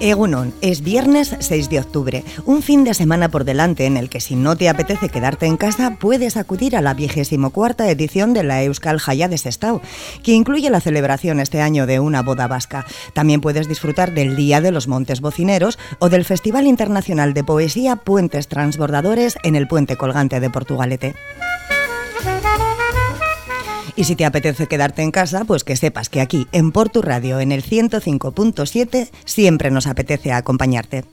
Egunon, es viernes 6 de octubre, un fin de semana por delante en el que si no te apetece quedarte en casa, puedes acudir a la vigésimo cuarta edición de la Euskal Jaya de Sestao, que incluye la celebración este año de una boda vasca. También puedes disfrutar del Día de los Montes Bocineros o del Festival Internacional de Poesía Puentes Transbordadores en el Puente Colgante de Portugalete. Y si te apetece quedarte en casa, pues que sepas que aquí, en Portu Radio, en el 105.7, siempre nos apetece acompañarte.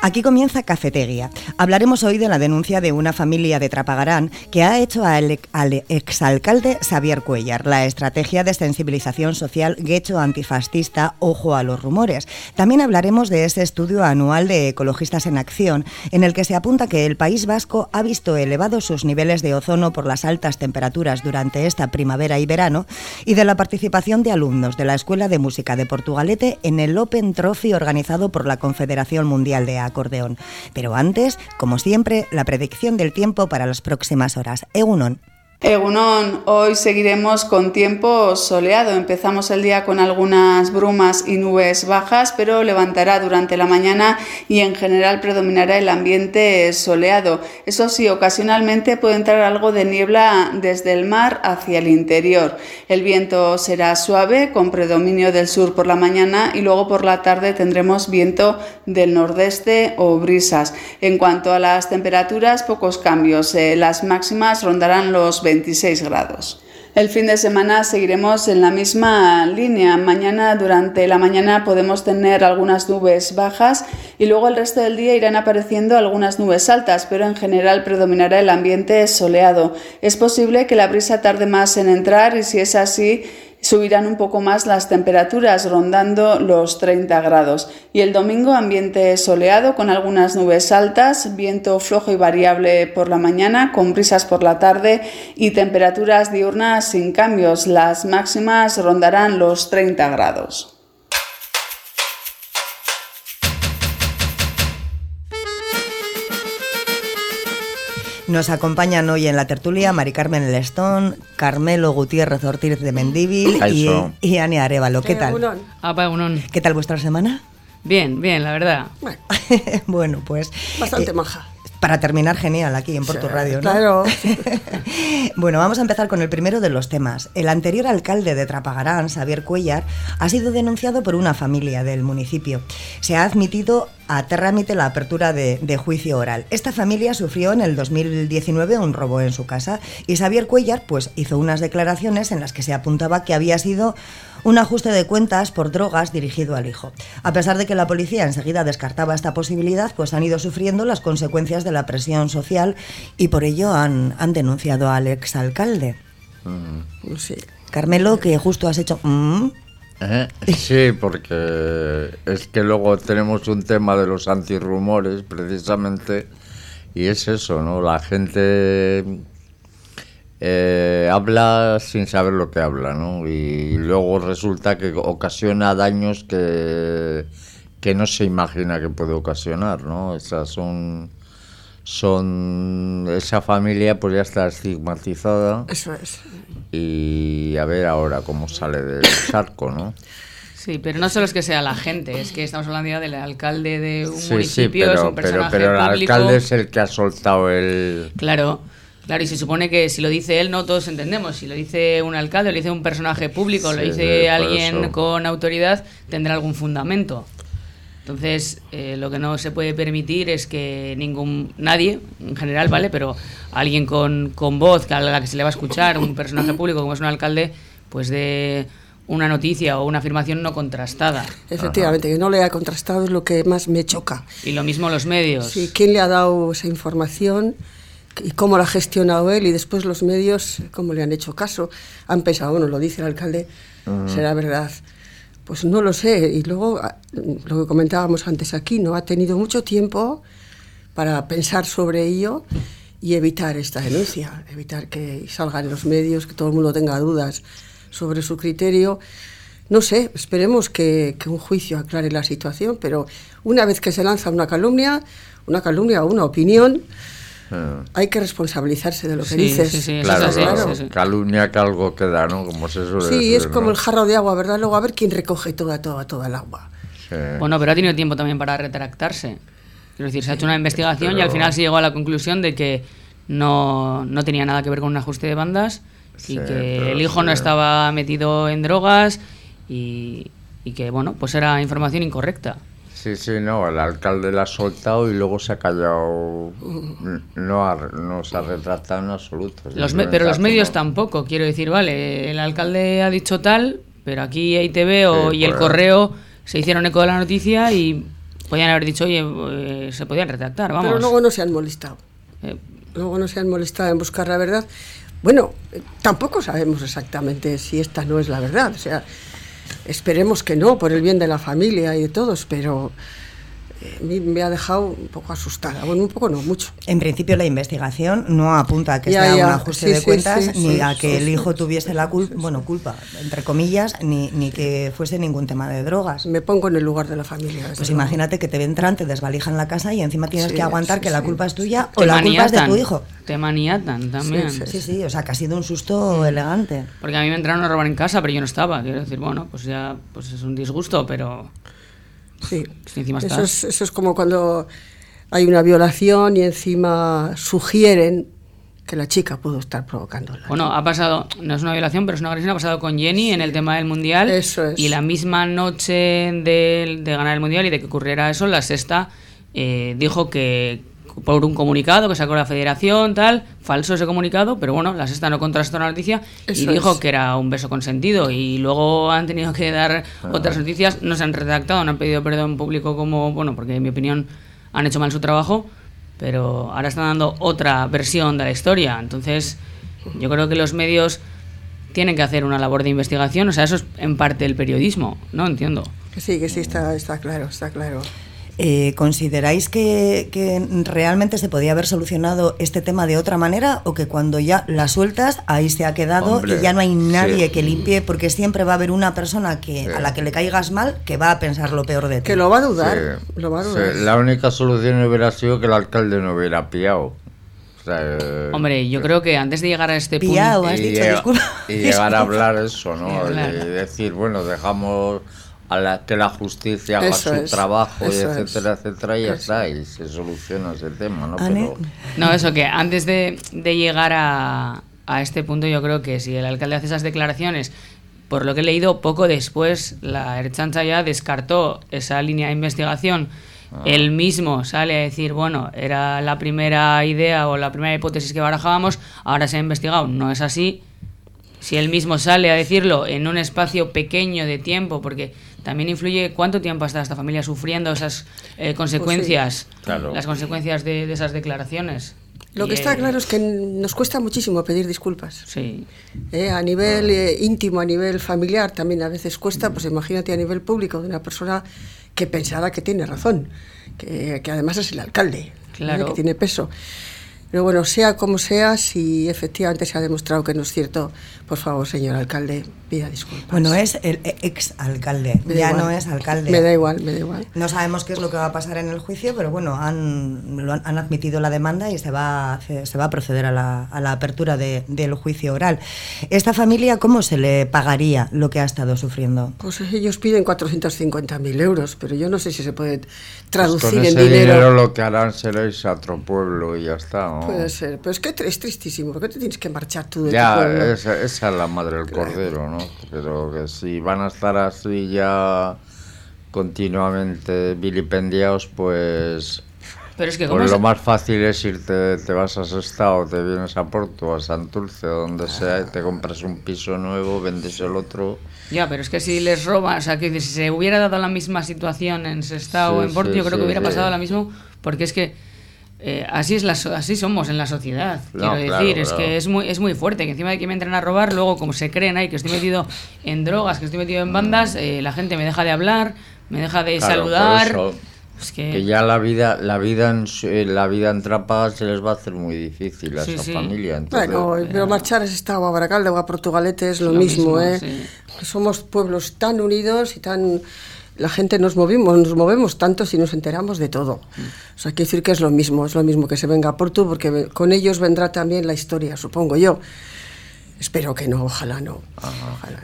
Aquí comienza Cafetería. Hablaremos hoy de la denuncia de una familia de Trapagarán que ha hecho al, exalcalde Xavier Cuellar la estrategia de sensibilización social Guecho antifascista Ojo a los rumores. También hablaremos de ese estudio anual de Ecologistas en Acción en el que se apunta que el País Vasco ha visto elevados sus niveles de ozono por las altas temperaturas durante esta primavera y verano y de la participación de alumnos de la Escuela de Música de Portugalete en el Open Trophy organizado por la Confederación Mundial de acordeón. Pero antes, como siempre, la predicción del tiempo para las próximas horas. Egunon. Egunon, hoy seguiremos con tiempo soleado. Empezamos el día con algunas brumas y nubes bajas, pero levantará durante la mañana y en general predominará el ambiente soleado. Eso sí, ocasionalmente puede entrar algo de niebla desde el mar hacia el interior. El viento será suave, con predominio del sur por la mañana y luego por la tarde tendremos viento del nordeste o brisas. En cuanto a las temperaturas, pocos cambios. Eh, las máximas rondarán los 26 grados. El fin de semana seguiremos en la misma línea. Mañana durante la mañana podemos tener algunas nubes bajas y luego el resto del día irán apareciendo algunas nubes altas, pero en general predominará el ambiente soleado. Es posible que la brisa tarde más en entrar y si es así, subirán un poco más las temperaturas, rondando los 30 grados. Y el domingo ambiente soleado con algunas nubes altas, viento flojo y variable por la mañana, con brisas por la tarde y temperaturas diurnas sin cambios. Las máximas rondarán los 30 grados. Nos acompañan hoy en la tertulia Mari Carmen Lestón, Carmelo Gutiérrez Ortiz de Mendívil y, y Ania Arevalo. ¿Qué tal? Ah, ¿Qué tal vuestra semana? Bien, bien, la verdad. Bueno, pues... Bastante eh, maja para terminar genial aquí en Porto Radio, ¿no? Claro. bueno, vamos a empezar con el primero de los temas. El anterior alcalde de Trapagarán, Xavier Cuellar, ha sido denunciado por una familia del municipio. Se ha admitido a trámite la apertura de, de, juicio oral. Esta familia sufrió en el 2019 un robo en su casa y Xavier Cuellar pues, hizo unas declaraciones en las que se apuntaba que había sido un ajuste de cuentas por drogas dirigido al hijo. A pesar de que la policía enseguida descartaba esta posibilidad, pues han ido sufriendo las consecuencias de la presión social y por ello han, han denunciado al exalcalde. Mm. Sí. Carmelo, que justo has hecho... Mm". Eh, sí, porque es que luego tenemos un tema de los antirrumores, precisamente, y es eso, ¿no? La gente eh, habla sin saber lo que habla, ¿no? Y luego resulta que ocasiona daños que, que no se imagina que puede ocasionar, ¿no? Esas son, son... Esa familia pues ya está estigmatizada. Eso es. Y a ver ahora cómo sale del charco, ¿no? Sí, pero no solo es que sea la gente, es que estamos hablando ya del alcalde de un municipio, pero, es un personaje pero, pero el alcalde es el que ha soltado el... Claro. Claro, y se supone que si lo dice él, no todos entendemos. Si lo dice un alcalde, lo dice un personaje público, lo dice alguien con autoridad, tendrá algún fundamento. Entonces, eh, lo que no se puede permitir es que ningún, nadie, en general, ¿vale? Pero alguien con, con voz, que a la que se le va a escuchar, un personaje público como es un alcalde, pues de una noticia o una afirmación no contrastada. Efectivamente, que no le ha contrastado es lo que más me choca. Y lo mismo los medios. Sí, ¿quién le ha dado esa información? Y cómo lo ha gestionado él y después los medios, cómo le han hecho caso. Han pensado, bueno, lo dice el alcalde, será verdad. Pues no lo sé. Y luego, ah, lo que comentábamos antes aquí, no ha tenido mucho tiempo para pensar sobre ello y evitar esta denuncia, evitar que salgan en los medios, que todo el mundo tenga dudas sobre su criterio. No sé, esperemos que, que, un juicio aclare la situación, pero una vez que se lanza una calumnia, una calumnia o una opinión, hay que responsabilizarse de lo que Sí, dices. sí, sí, Claro, así, claro. sí, sí. Calumnia que algo queda, ¿no? Como se suele Sí, decir, es como ¿no? el jarro de agua, ¿verdad? Luego a ver quién recoge toda, toda, toda el agua. Sí. Bueno, pero ha tenido tiempo también para retractarse. Quiero decir, se ha hecho una investigación y al final se llegó a la conclusión de que no, no tenía nada que ver con un ajuste de bandas y Sí, que el hijo no estaba metido en drogas y, y que, bueno, pues era información incorrecta. Sí, sí, no, el alcalde la ha soltado y luego se ha callado, no, ha, no se ha retractado en absoluto. Los me- pero los medios tampoco, quiero decir, vale, el alcalde ha dicho tal, pero aquí ITV o, Sí, y el pues- correo se hicieron eco de la noticia y podían haber dicho, oye, eh, se podían retractar, vamos. Pero luego no se han molestado. Eh, Luego no se han molestado en buscar la verdad. Bueno, tampoco sabemos exactamente si esta no es la verdad. O sea, esperemos que no, por el bien de la familia y de todos, pero mí me ha dejado un poco asustada. Bueno, un poco no, mucho. En principio la investigación no apunta a que Ya, sea ya. un ajuste Sí, de sí, cuentas sí, ni sí, a que sí, el hijo tuviese la culpa, bueno, culpa, entre comillas, ni, ni que fuese ningún tema de drogas. Me pongo en el lugar de la familia. Pues imagínate que te entran, te desvalijan la casa y encima tienes Sí, que aguantar sí, que la sí. culpa es tuya o la culpa es de tu hijo. Te maniatan también. Sí, Sí, sí, o sea que ha sido un susto elegante. Porque a mí me entraron a robar en casa, pero yo no estaba. Quiero decir, bueno, pues ya pues es un disgusto, pero Sí. si encima Eso estás... es, eso es como cuando hay una violación y encima sugieren que la chica pudo estar provocándola. Bueno, ha pasado, no es una violación, pero es una agresión, ha pasado con Jenny en el tema del Mundial. Eso es. Y la misma noche de, de ganar el Mundial y de que ocurriera eso, la sexta eh, dijo que por un comunicado que sacó la federación, tal, falso ese comunicado, pero bueno, la sexta no contrastó la noticia y Eso dijo es. que era un beso consentido y luego han tenido que dar otras noticias, no se han redactado, no han pedido perdón público como, bueno, porque en mi opinión han hecho mal su trabajo, pero ahora están dando otra versión de la historia, entonces yo creo que los medios tienen que hacer una labor de investigación, o sea, eso es en parte el periodismo, ¿no? Entiendo. Que sí, que sí, está, está claro, está claro. Eh, ¿Consideráis que, que realmente se podía haber solucionado este tema de otra manera o que cuando ya la sueltas ahí se ha quedado Hombre, y ya no hay nadie sí. que limpie porque siempre va a haber una persona que a la que le caigas mal que va a pensar lo peor de ti? Que lo va a dudar, Sí, lo va a sí, dudar. la única solución hubiera sido que el alcalde no hubiera pillado. O sea, eh, Hombre, yo creo que antes de llegar a este punto... has y dicho, disculpa. y llegar a hablar eso, Y ¿no? hablar. Y decir, bueno, dejamos a la, que la justicia haga Eso su es, trabajo, y es. etcétera, etcétera, y ya Eso está, y se soluciona ese tema, ¿no? Pero, No, eso que antes de, de llegar a, a este punto, yo creo que si el alcalde hace esas declaraciones, por lo que he leído, poco después la Erchancha ya descartó esa línea de investigación. Él mismo sale a decir, bueno, era la primera idea o la primera hipótesis que barajábamos, ahora se ha investigado. No es así. Si él mismo sale a decirlo en un espacio pequeño de tiempo, porque también influye cuánto tiempo ha estado esta familia sufriendo esas eh, consecuencias, Claro. las consecuencias de, de esas declaraciones. Lo Y, que está eh, claro es que nos cuesta muchísimo pedir disculpas. Sí, Eh, a nivel eh, íntimo, a nivel familiar, también a veces cuesta, pues imagínate a nivel público de una persona que pensará que tiene razón, que, que además es el alcalde, ¿eh? Claro. que tiene peso. Pero bueno, sea como sea, si efectivamente se ha demostrado que no es cierto, por favor, señor alcalde, pida disculpas. Bueno, es el ex alcalde, ya igual. no es alcalde. Me da igual, me da igual. No sabemos qué es lo que va a pasar en el juicio, pero bueno, han, lo han, han admitido la demanda y se va, se va a proceder a la, a la apertura de- del juicio oral. ¿Esta familia cómo se le pagaría lo que ha estado sufriendo? Pues ellos piden 450.000 euros, pero yo no sé si se puede pues traducir con en ese dinero. dinero lo que harán será irse a otro pueblo y ya está, ¿no? Puede ser, pero es que es tristísimo, ¿por qué te tienes que marchar tú de tu Ya, pueblo? esa, esa es la madre del cordero, ¿no? Pero que si van a estar así ya continuamente vilipendiados, pues, pero es que pues es- lo más fácil es irte, te vas a Sestao, te vienes a Porto, a Santurce, o donde sea, y te compras un piso nuevo, vendes el otro. Ya, pero es que si les roban, o sea, que si se hubiera dado la misma situación en Sestao o Sí, en Porto, sí, yo creo que sí, hubiera sí. pasado lo mismo, porque es que eh, así es la así somos en la sociedad, No, quiero claro, decir, es claro. que es muy es muy fuerte, que encima de que me entran a robar, luego como se creen ahí que estoy metido en drogas, que estoy metido en bandas, eh, la gente me deja de hablar, me deja de Claro, saludar. Es que, que ya la vida, la vida en, su- eh, la vida en Trápaga se les va a hacer muy difícil a Sí, esa sí. familia. Entonces, Bueno, pero marchar es esta a Baracalde o a Portugalete es lo, Lo mismo, mismo, ¿eh? sí. Somos pueblos tan unidos y tan la gente nos movimos, nos movemos tanto si nos enteramos de todo. O sea, quiere decir que es lo mismo, es lo mismo que se venga por tú, porque con ellos vendrá también la historia, supongo yo. Espero que no, ojalá no.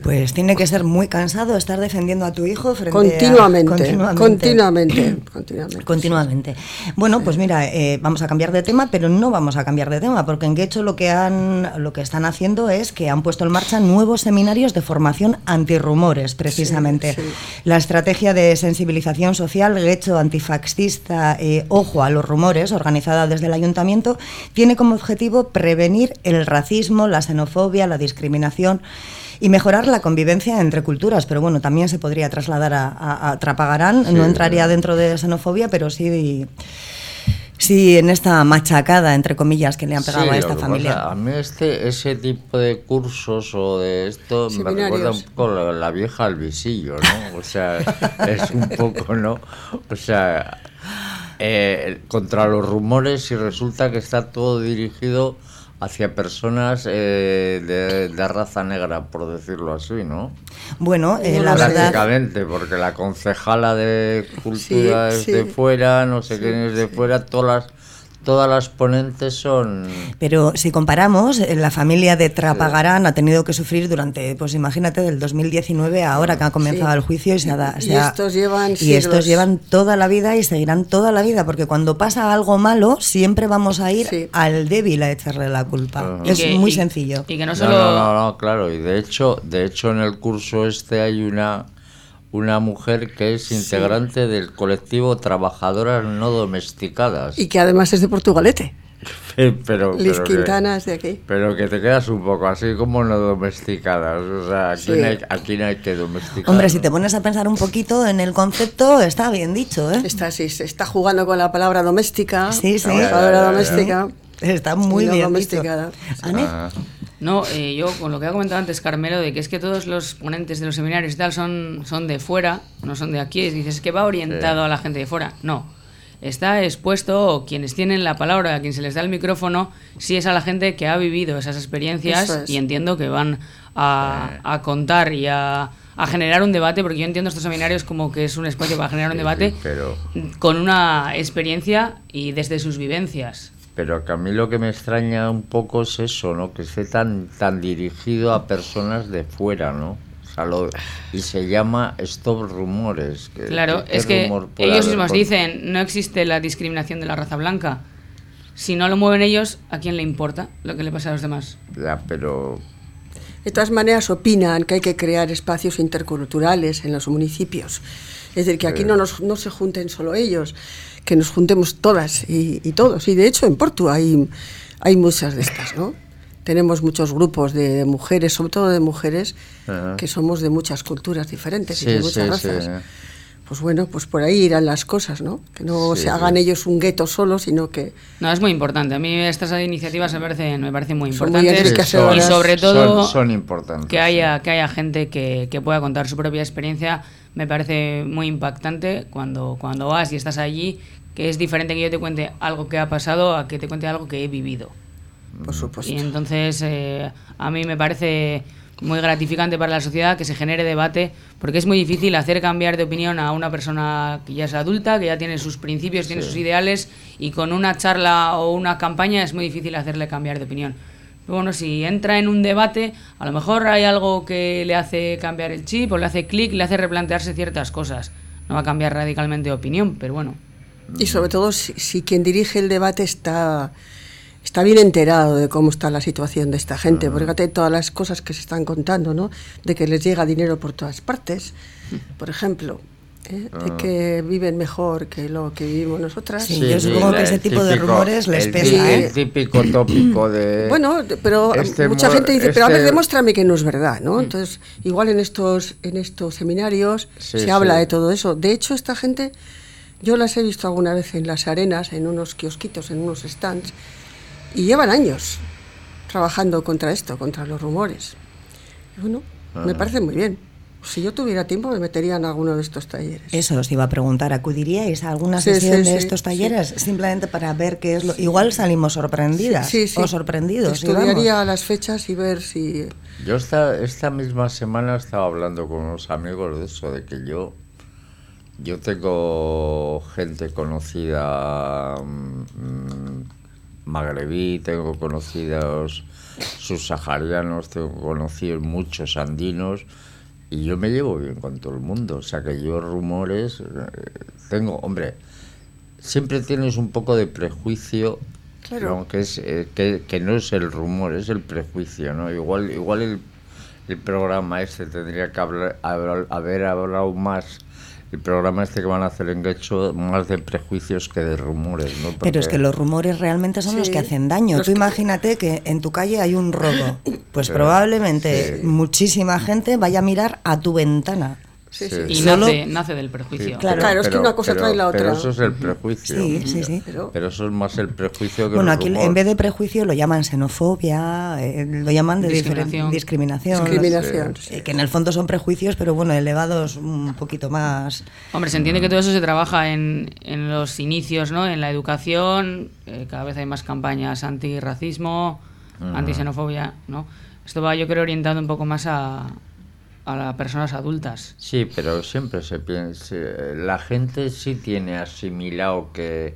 Pues tiene que ser muy cansado estar defendiendo a tu hijo frente continuamente, a... Continuamente, continuamente, continuamente. Continuamente. Bueno, pues mira, eh, vamos a cambiar de tema, pero no vamos a cambiar de tema, porque en Guecho lo que, han, lo que están haciendo es que han puesto en marcha nuevos seminarios de formación antirrumores, precisamente. La estrategia de sensibilización social Guecho antifaxista eh, Ojo a los rumores, organizada desde el ayuntamiento, tiene como objetivo prevenir el racismo, la xenofobia, la discriminación y mejorar la convivencia entre culturas. Pero bueno, también se podría trasladar a, Trapagarán. no entraría dentro de xenofobia, pero sí. Sí, en esta machacada, entre comillas, que le han pegado a esta familia. a mí este, ese tipo de cursos o de esto me recuerda un poco la, la vieja al visillo, ¿no? O sea, es un poco, ¿no? O sea, eh, contra los rumores y resulta que está todo dirigido hacia personas eh, de, raza negra, por decirlo así, ¿no? Bueno, eh, la Prácticamente, porque la concejala de cultura es de fuera, no sé quién es de fuera, todas las todas las ponentes son... Pero si comparamos, eh, la familia de Trapagarán ha tenido que sufrir durante, pues imagínate, del 2019 a ahora que ha comenzado el juicio y se ha... y estos llevan Y estos llevan toda la vida y seguirán toda la vida, porque cuando pasa algo malo siempre vamos a ir al débil a echarle la culpa. Es muy sencillo. Y que no solo... No, no, no, claro, y de hecho, de hecho en el curso este hay una una mujer que es integrante del colectivo Trabajadoras No Domesticadas. Y que además es de Portugalete. pero, Liz Quintana es de aquí. Pero que te quedas un poco así como no domesticadas. O sea, aquí, no, hay, que domesticar. Hombre, si te pones a pensar un poquito en el concepto, está bien dicho, ¿eh? Está, sí, se está jugando con la palabra doméstica. Sí, sí. Trabajadora doméstica. Está muy bien domesticada. No, eh, yo con lo que ha comentado antes Carmelo, de que es que todos los ponentes de los seminarios y tal son, son de fuera, no son de aquí, dices que va orientado a la gente de fuera. No, está expuesto, quienes tienen la palabra, a quien se les da el micrófono, si es a la gente que ha vivido esas experiencias y entiendo que van a, contar y a, generar un debate, porque yo entiendo estos seminarios como que es un espacio para generar un debate con una experiencia y desde sus vivencias. Pero que a mí lo que me extraña un poco es eso, ¿no? Que esté tan, tan dirigido a personas de fuera, ¿no? y se llama Stop Rumores. claro, es que ellos mismos dicen, no existe la discriminación de la raza blanca. Si no lo mueven ellos, ¿a quién le importa lo que le pasa a los demás? Ya, pero... De todas maneras, opinan que hay que crear espacios interculturales en los municipios. Es decir, que aquí no, nos, no se junten solo ellos, que nos juntemos todas y, todos. Y de hecho en Porto hay, hay muchas de estas, ¿no? Tenemos muchos grupos de mujeres, sobre todo de mujeres, que somos de muchas culturas diferentes y de muchas razas. Pues bueno, pues por ahí irán las cosas, ¿no? Que no se hagan ellos un gueto solo, sino que... No, es muy importante. A mí estas iniciativas me parecen, me parecen muy importantes. y sobre todo son, importantes, que, haya, que haya gente que, que pueda contar su propia experiencia me parece muy impactante cuando, cuando vas y estás allí, que es diferente que yo te cuente algo que ha pasado a que te cuente algo que he vivido. Por supuesto. Y entonces eh, a mí me parece muy gratificante para la sociedad que se genere debate, porque es muy difícil hacer cambiar de opinión a una persona que ya es adulta, que ya tiene sus principios, tiene sus ideales, y con una charla o una campaña es muy difícil hacerle cambiar de opinión bueno, si entra en un debate, a lo mejor hay algo que le hace cambiar el chip le hace clic, le hace replantearse ciertas cosas. No va a cambiar radicalmente de opinión, pero bueno. Y sobre todo si, quien dirige el debate está, está bien enterado de cómo está la situación de esta gente, porque todas las cosas que se están contando, ¿no? De que les llega dinero por todas partes, por ejemplo. ¿Eh? de ah. que viven mejor que lo que vivimos nosotras. Sí, yo supongo que ese tipo de rumores les pesa. El típico tópico de... Bueno, pero este mucha gente dice, pero a ver, este demuéstrame que no es verdad, ¿no? Mm. Entonces, igual en estos, en estos seminarios se habla de todo eso. De hecho, esta gente, yo las he visto alguna vez en las arenas, en unos kiosquitos, en unos stands, y llevan años trabajando contra esto, contra los rumores. bueno, me ah. parece muy bien. Si yo tuviera tiempo me metería en alguno de estos talleres. Eso os iba a preguntar, ¿acudiríais a alguna sesión de estos talleres? Simplemente para ver qué es lo... Igual salimos sorprendidas o sorprendidos. Estudiaría las fechas y ver si... Yo esta, esta misma semana estaba hablando con unos amigos de eso, de que yo yo tengo gente conocida mm, magrebí, tengo conocidos subsaharianos, tengo conocidos muchos andinos y yo me llevo bien con todo el mundo. O sea que yo rumores eh, tengo, hombre, siempre tienes un poco de prejuicio. Claro. Que, es, eh, que, que, no es el rumor, es el prejuicio, ¿no? Igual, igual el, el programa este tendría que hablar, haber hablado más el programa este que van a hacer en Guecho más de prejuicios que de rumores, ¿no? Pero es que los rumores realmente son los que hacen daño. Tú imagínate que en tu calle hay un robo, pues probablemente muchísima gente vaya a mirar a tu ventana. Y nace, nace, del prejuicio. claro, es que una cosa trae la otra. Pero eso es el prejuicio. Sí, sí, sí. Pero, eso es más el prejuicio que Bueno, el aquí rumor. en vez de prejuicio lo llaman xenofobia, eh, lo llaman de discriminación. discriminación. discriminación eh, que en el fondo son prejuicios, pero bueno, elevados un poquito más. Hombre, se entiende que todo eso se trabaja en, en los inicios, ¿no? En la educación, eh, cada vez hay más campañas antirracismo, anti-xenofobia, ¿no? Esto va, yo creo, orientado un poco más a, a las personas adultas. Sí, pero siempre se piensa, la gente sí tiene asimilado que,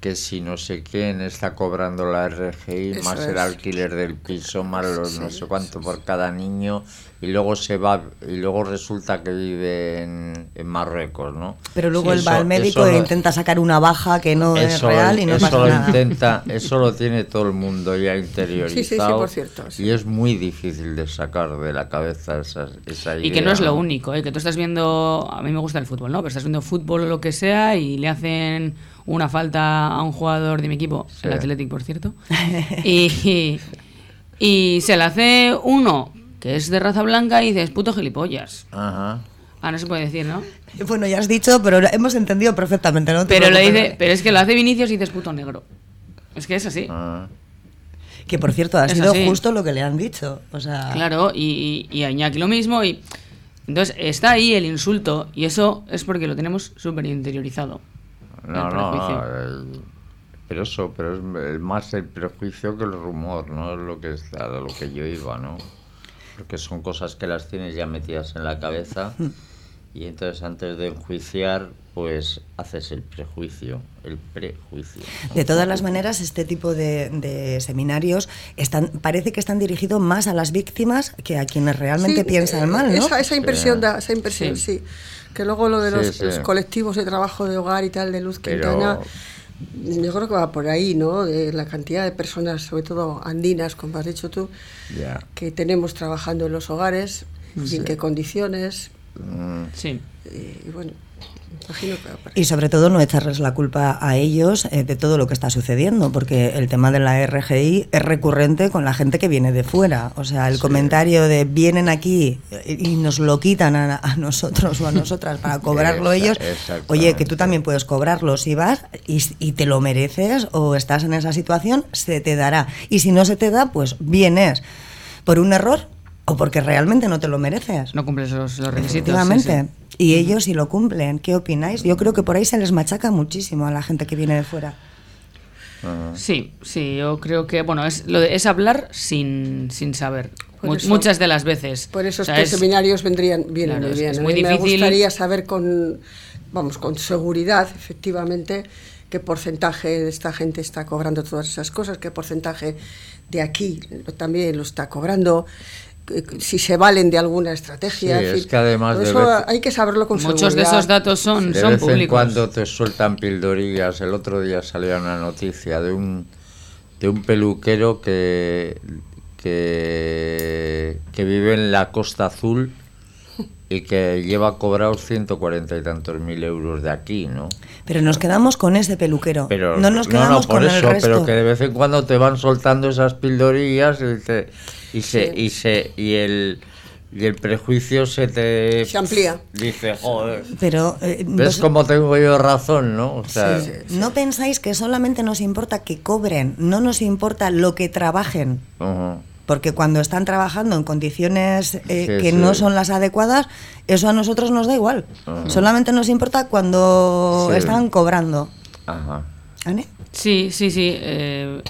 que si no sé quién está cobrando la RGI, Eso más es. el alquiler del piso, más los no sé cuánto por cada niño, y luego se va, y luego resulta que vive en, en Marruecos, ¿no? Pero luego Sí, él va eso- al médico e intenta sacar una baja que no es real y no eso pasa lo nada. intenta, eso lo tiene todo el mundo ya interiorizado. Sí, sí, sí, por cierto, sí. Y es muy difícil de sacar de la cabeza esa, esa idea. Y que no es lo único, ¿eh? que tú estás viendo, a mí me gusta el fútbol, ¿no? Pero estás viendo fútbol o lo que sea y le hacen una falta a un jugador de mi equipo, Sí. el Athletic, por cierto, y, y se le hace uno que es de raza blanca y dices, puto gilipollas. Ajá. Ah, no se puede decir, ¿no? Bueno, ya has dicho, pero hemos entendido perfectamente, ¿no? Pero, lo dice, pero es que lo hace Vinicius y dices puto negro. Es que es así. ah. Que por cierto, ha Es sido así. justo lo que le han dicho. O sea, Claro, y, y, y a Iñaki lo mismo. y Entonces está ahí el insulto y eso es porque lo tenemos súper interiorizado. No, el no, prejuicio. el- pero eso, pero es más el prejuicio que el rumor, ¿no? Es lo que está, lo que yo iba, ¿no? Porque son cosas que las tienes ya metidas en la cabeza y entonces antes de enjuiciar, pues haces el prejuicio, el prejuicio. De todas las maneras, este tipo de, de seminarios están, parece que están dirigidos más a las víctimas que a quienes realmente Sí, piensan eh, mal, ¿no? Esa, esa impresión Sí. da, esa impresión, Sí. sí. Que luego lo de Sí, los, sí. los colectivos de trabajo de hogar y tal de Luz Pero- Quintana, yo creo que va por ahí, ¿no? De la cantidad de personas, sobre todo andinas, como has dicho tú, que tenemos trabajando en los hogares y en qué condiciones. Mm, Sí. Y, y bueno, imagino que. Y sobre todo no echarles la culpa a ellos eh, de todo lo que está sucediendo, porque el tema de la RGI es recurrente con la gente que viene de fuera. O sea, el comentario de vienen aquí eh, y nos lo quitan a, a nosotros o a nosotras para cobrarlo ellos. Oye, que tú también puedes cobrarlo si vas y, y te lo mereces o estás en esa situación, se te dará. Y si no se te da, pues vienes por un error o porque realmente no te lo mereces. No cumples los, los requisitos. Efectivamente. sí. Y ellos si lo cumplen, ¿qué opináis? Yo creo que por ahí se les machaca muchísimo a la gente que viene de fuera. ah. Sí, sí, yo creo que, bueno, es, lo de- es hablar sin, sin saber. Por Mu- eso- muchas de las veces. Por eso O sea, estos es- seminarios vendrían vienen Claro, muy es- bien. es muy mí me gustaría saber con, vamos, con seguridad, efectivamente, qué porcentaje de esta gente está cobrando todas esas cosas, qué porcentaje de aquí también lo está cobrando, si se valen de alguna estrategia. Sí, en es que además de eso vez- hay que saberlo con Muchos de esos datos son, De son vez en públicos. cuando te sueltan pildorillas. El otro día salía una noticia de un de un peluquero que que, que vive en la Costa Azul y que lleva cobrados 140 y tantos mil euros de aquí, ¿no? Pero nos quedamos con ese peluquero. Pero no nos quedamos por con eso, el resto. pero que de vez en cuando te van soltando esas pildorillas y, te- y se y se y el y el prejuicio se te Se amplía. Dice, joder. Pero eh, ¿Ves vos- cómo tengo yo razón, no? O sea, no pensáis que solamente nos importa que cobren, no nos importa lo que trabajen. Porque cuando están trabajando en condiciones eh, Sí, que sí. no son las adecuadas, eso a nosotros nos da igual. Solamente nos importa cuando Sí. están cobrando. Ajá. ¿Ane? Sí, sí, sí. eh,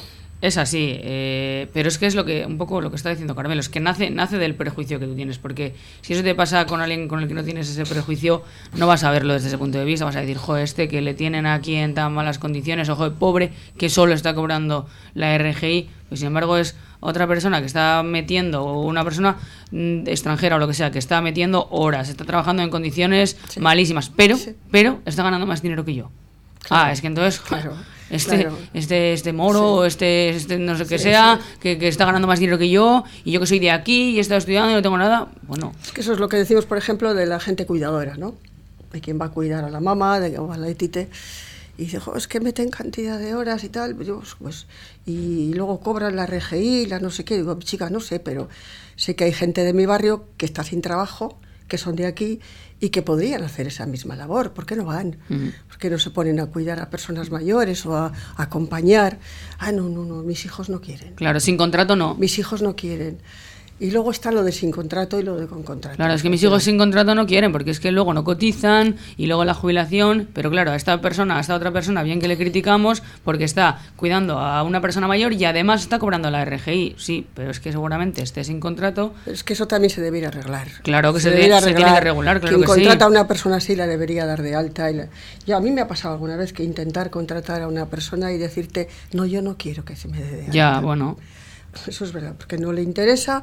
Es así, eh, pero es que es lo que un poco lo que está diciendo Carmelo, es que nace, nace del prejuicio que tú tienes, porque si eso te pasa con alguien con el que no tienes ese prejuicio, no vas a verlo desde ese punto de vista, vas a decir, jo, este que le tienen aquí en tan malas condiciones, ojo, pobre, que solo está cobrando la RGI, pues sin embargo es otra persona que está metiendo, o una persona mm, extranjera o lo que sea, que está metiendo horas, está trabajando en condiciones malísimas, pero, pero está ganando más dinero que yo. Ah, es que entonces, Claro, este, claro. este, este moro, o este, este no sé qué sea, Que, que está ganando más dinero que yo, y yo que soy de aquí y he estado estudiando y no tengo nada, bueno, Es que eso es lo que decimos, por ejemplo, de la gente cuidadora, ¿no? De quién va a cuidar a la mamá, de o a la etite. Y dice, "Jo, es que meten cantidad de horas y tal. Yo, pues, y luego cobran la RGI, la no sé qué. Digo, chica, no sé, pero sé que hay gente de mi barrio que está sin trabajo, que son de aquí y que podrían hacer esa misma labor. ¿Por qué no van? ¿Por qué no se ponen a cuidar a personas mayores o a, a acompañar? Ah, no, no, no, mis hijos no quieren. claro, sin contrato no. Mis hijos no quieren. Y luego está lo de sin contrato y lo de con contrato. Claro, es que mis hijos sin contrato no quieren, porque es que luego no cotizan y luego la jubilación, pero claro, a esta persona, a esta otra persona, bien que le criticamos, porque está cuidando a una persona mayor y además está cobrando la RGI, sí, pero es que seguramente esté sin contrato, Pero es que eso también se debería arreglar. Claro que se debe- se tiene que regular, claro Quien que sí. contrata a una persona así la debería dar de alta. Y la- Yo, a mí me ha pasado alguna vez que intentar contratar a una persona y decirte, no, yo no quiero que se me dé de alta. ya, bueno, Eso es verdad, porque no le interesa,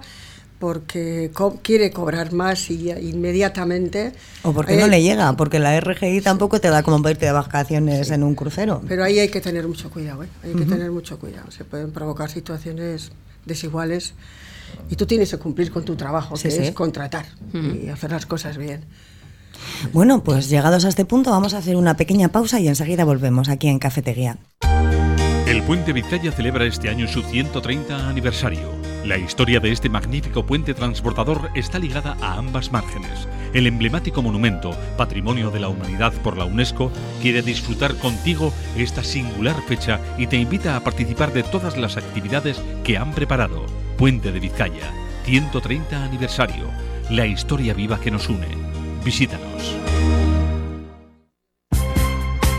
porque co- quiere cobrar más y inmediatamente. O porque Eh, no le llega, porque la RGI tampoco te da como para irte de vacaciones en un crucero. Pero ahí hay que tener mucho cuidado, ¿eh? hay que tener mucho cuidado. Se pueden provocar situaciones desiguales y tú tienes que cumplir con tu trabajo, Sí, que sí. es contratar y hacer las cosas bien. Bueno, pues llegados a este punto vamos a hacer una pequeña pausa y enseguida volvemos aquí en Cafetería. El Puente Vizcaya celebra este año su 130 aniversario. La historia de este magnífico puente transportador está ligada a ambas márgenes. El emblemático monumento, Patrimonio de la Humanidad por la UNESCO, quiere disfrutar contigo esta singular fecha y te invita a participar de todas las actividades que han preparado. Puente de Vizcaya, 130 aniversario. La historia viva que nos une. Visítanos.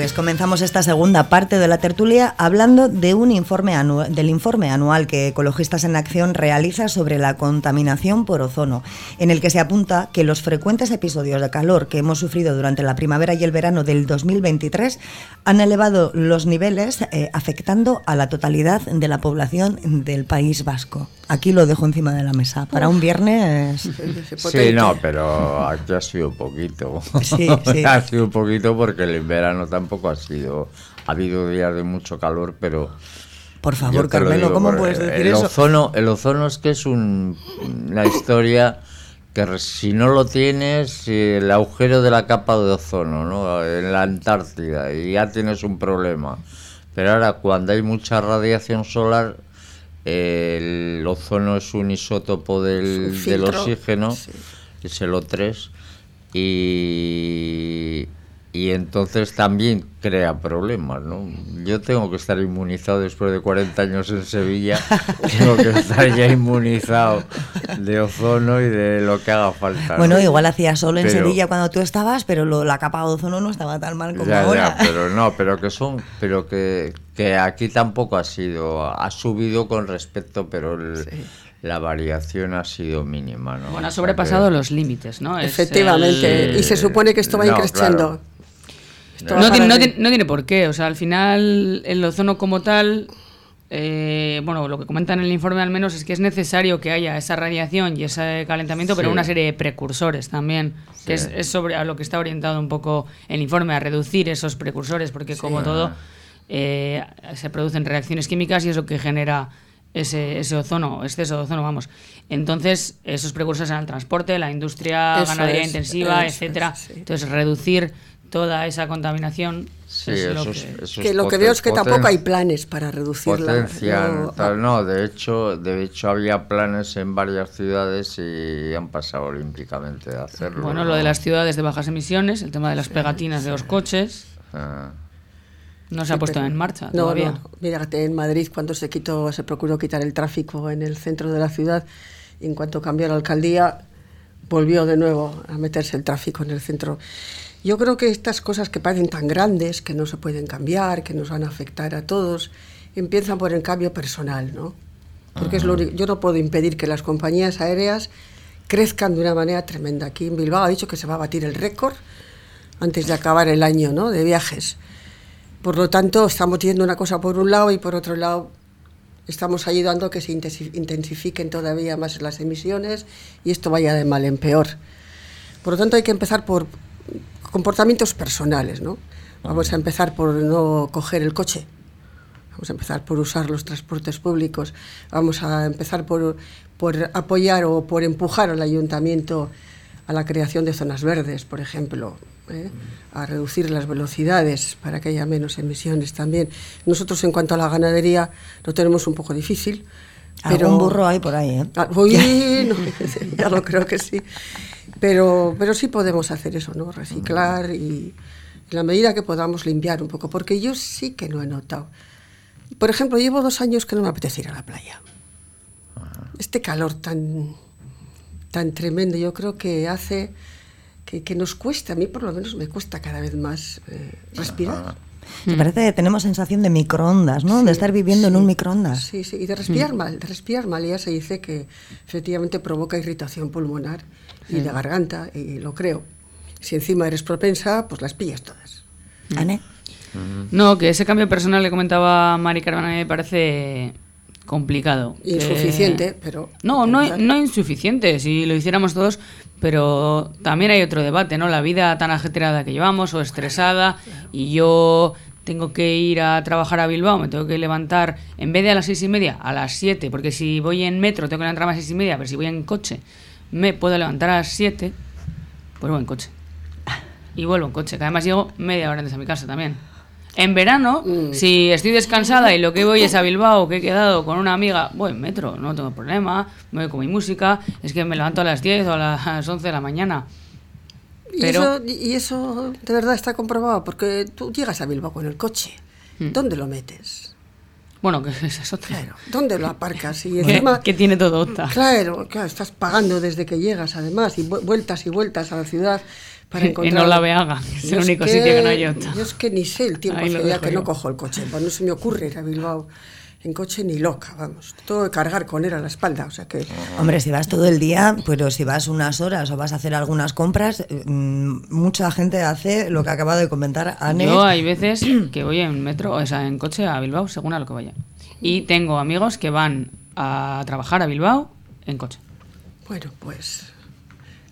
Pues comenzamos esta segunda parte de la tertulia hablando de un informe anu- del informe anual que Ecologistas en Acción realiza sobre la contaminación por ozono, en el que se apunta que los frecuentes episodios de calor que hemos sufrido durante la primavera y el verano del 2023 han elevado los niveles eh, afectando a la totalidad de la población del País Vasco. Aquí lo dejo encima de la mesa. Para un viernes... Sí, no, pero aquí ha sido poquito. Sí, sí. ha sido un poquito porque el verano tampoco ha sido. Ha habido días de mucho calor, pero. Por favor, Carmelo, digo, ¿cómo puedes decir el eso? Ozono, el ozono es que es un, una historia que si no lo tienes, el agujero de la capa de ozono, ¿no? En la Antártida, y ya tienes un problema. Pero ahora, cuando hay mucha radiación solar, el ozono es un isótopo del, un del oxígeno, sí. es el O3, y, y entonces también crea problemas, ¿no? Yo tengo que estar inmunizado después de 40 años en Sevilla, tengo que estar ya inmunizado de ozono y de lo que haga falta. ¿no? Bueno, igual hacía sol en Pero- Sevilla cuando tú estabas, pero lo- la capa de ozono no estaba tan mal como Ya, ya, ahora. pero no, pero que son, pero que, que aquí tampoco ha sido, ha subido con respecto, pero el- la variación ha sido mínima, ¿no? bueno, ha O sea sobrepasado que- los límites, ¿no? Efectivamente, el- y se supone que esto va No, increciendo. claro. No tiene, no, tiene, no tiene por qué, o sea, al final el ozono como tal eh, bueno, lo que comenta en el informe al menos es que es necesario que haya esa radiación y ese calentamiento, pero una serie de precursores también, que es, sobre a lo que está orientado un poco el informe, a reducir esos precursores, porque como todo eh, se producen reacciones químicas y eso que genera ese, ese ozono, exceso de ozono, vamos. Entonces, esos precursores en el transporte, la industria ganadería intensiva, etcétera. Entonces, reducir toda esa contaminación que, lo que veo es que tampoco hay planes para reducirla. no, de hecho, de hecho había planes en varias ciudades y han pasado olímpicamente a hacerlo. Bueno, lo de las ciudades de bajas emisiones, el tema de las pegatinas de los coches. Ah. No se ha puesto en marcha no, todavía. No, mira, en Madrid cuando se quitó, se procuró quitar el tráfico en el centro de la ciudad, en cuanto cambió la alcaldía, volvió de nuevo a meterse el tráfico en el centro. Yo creo que estas cosas que parecen tan grandes, que no se pueden cambiar, que nos van a afectar a todos, empiezan por el cambio personal, ¿no? Porque es lo yo no puedo impedir que las compañías aéreas crezcan de una manera tremenda. Aquí en Bilbao ha dicho que se va a batir el récord antes de acabar el año ¿no? de viajes. Por lo tanto, estamos teniendo una cosa por un lado y por otro lado estamos ayudando a que se intensifiquen todavía más las emisiones y esto vaya de mal en peor. Por lo tanto, hay que empezar por comportamientos personales, ¿no? Vamos a empezar por no coger el coche, vamos a empezar por usar los transportes públicos, vamos a empezar por, por apoyar o por empujar al ayuntamiento a la creación de zonas verdes, por ejemplo, ¿eh? a reducir las velocidades para que haya menos emisiones también. Nosotros en cuanto a la ganadería lo tenemos un poco difícil. Pero... Algún burro hay por ahí, ¿eh? Ah, ya lo creo que sí. Pero, pero sí podemos hacer eso, ¿no? Reciclar y en la medida que podamos limpiar un poco, porque yo sí que no he notado. Por ejemplo, llevo dos años que no me apetece ir a la playa. Este calor tan, tan tremendo, yo creo que hace que, que nos cuesta, a mí por lo menos me cuesta cada vez más eh, respirar. Me parece que tenemos sensación de microondas, ¿no? de estar viviendo en un microondas. Sí, sí, y de respirar mm. mal. De respirar mal ya se dice que efectivamente provoca irritación pulmonar y de garganta, y lo creo. Si encima eres propensa, pues las pillas todas. ¿Ane? No, que ese cambio personal le comentaba Mari Carvana me parece complicado. Insuficiente, pero... No, no, no insuficiente, si lo hiciéramos todos, pero también hay otro debate, ¿no? La vida tan ajetreada que llevamos o estresada y yo tengo que ir a trabajar a Bilbao, me tengo que levantar en vez de a las seis y media, a las siete, porque si voy en metro tengo que levantar a las seis y media, pero si voy en coche me puedo levantar a las 7, pues voy en coche. Y vuelvo en coche, que además llego media hora antes a mi casa también. En verano, mm. si estoy descansada y lo que voy es a Bilbao, que he quedado con una amiga, voy en metro, no tengo problema, me voy con mi música, es que me levanto a las 10 o a las 11 de la mañana. Pero... ¿Y, eso, de verdad está comprobado, porque tú llegas a Bilbao con el coche, mm. ¿dónde lo metes? Bueno, que esa es otra. Claro, ¿dónde lo aparcas? Y encima, que tiene todo OTA. Claro, claro, estás pagando desde que llegas, además, y vueltas y vueltas a la ciudad para encontrar... En Olaveaga, es el único sitio que no hay OTA. Yo es que ni sé el tiempo hace ya que no cojo el coche, pues no se me ocurre ir a Bilbao en coche ni loca, vamos. Todo de cargar con él a la espalda, o sea que... Hombre, si vas todo el día, pero si vas unas horas o vas a hacer algunas compras, mm, mucha gente hace lo que ha acabado de comentar Anne. Yo hay veces que voy en metro, o sea, en coche a Bilbao, según a lo que vaya. Y tengo amigos que van a trabajar a Bilbao en coche. Bueno, pues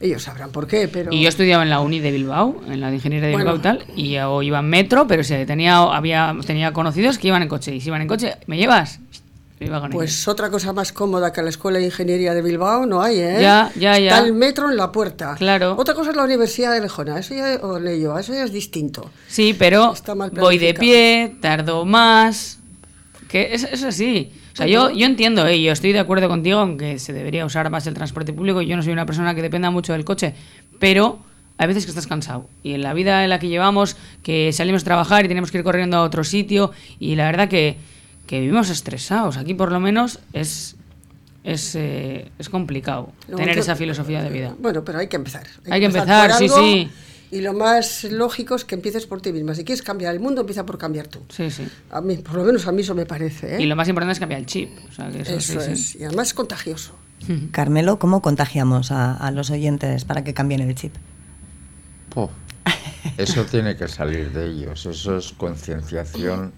ellos sabrán por qué, pero... Y yo estudiaba en la uni de Bilbao, en la de ingeniería de Bilbao y tal, y yo iba en metro, pero si tenía, había, tenía conocidos que iban en coche. Y si iban en coche, ¿me llevas? pues otra cosa más cómoda que la Escuela de Ingeniería de Bilbao no hay, ¿eh? Ya, ya, ya. Está el metro en la puerta. Claro. Otra cosa es la Universidad de Lejona, eso ya, o Leyo, eso ya es distinto. Sí, pero voy de pie, tardo más, que es, es así. Sea, yo, yo entiendo, eh, yo estoy de acuerdo contigo en que se debería usar más el transporte público. Yo no soy una persona que dependa mucho del coche, pero hay veces que estás cansado. Y en la vida en la que llevamos, que salimos a trabajar y tenemos que ir corriendo a otro sitio, y la verdad que, que vivimos estresados. Aquí por lo menos es, es, eh, es complicado tener esa filosofía de vida. Bueno, pero hay que empezar. Hay, que empezar, sí, sí. Y lo más lógico es que empieces por ti misma. Si quieres cambiar el mundo, empieza por cambiar tú. Sí, sí. A mí, por lo menos a mí eso me parece. ¿eh? Y lo más importante es cambiar el chip. eso, es. Y además es contagioso. Carmelo, ¿cómo contagiamos a, los oyentes para que cambien el chip? eso tiene que salir de ellos. Eso es concienciación.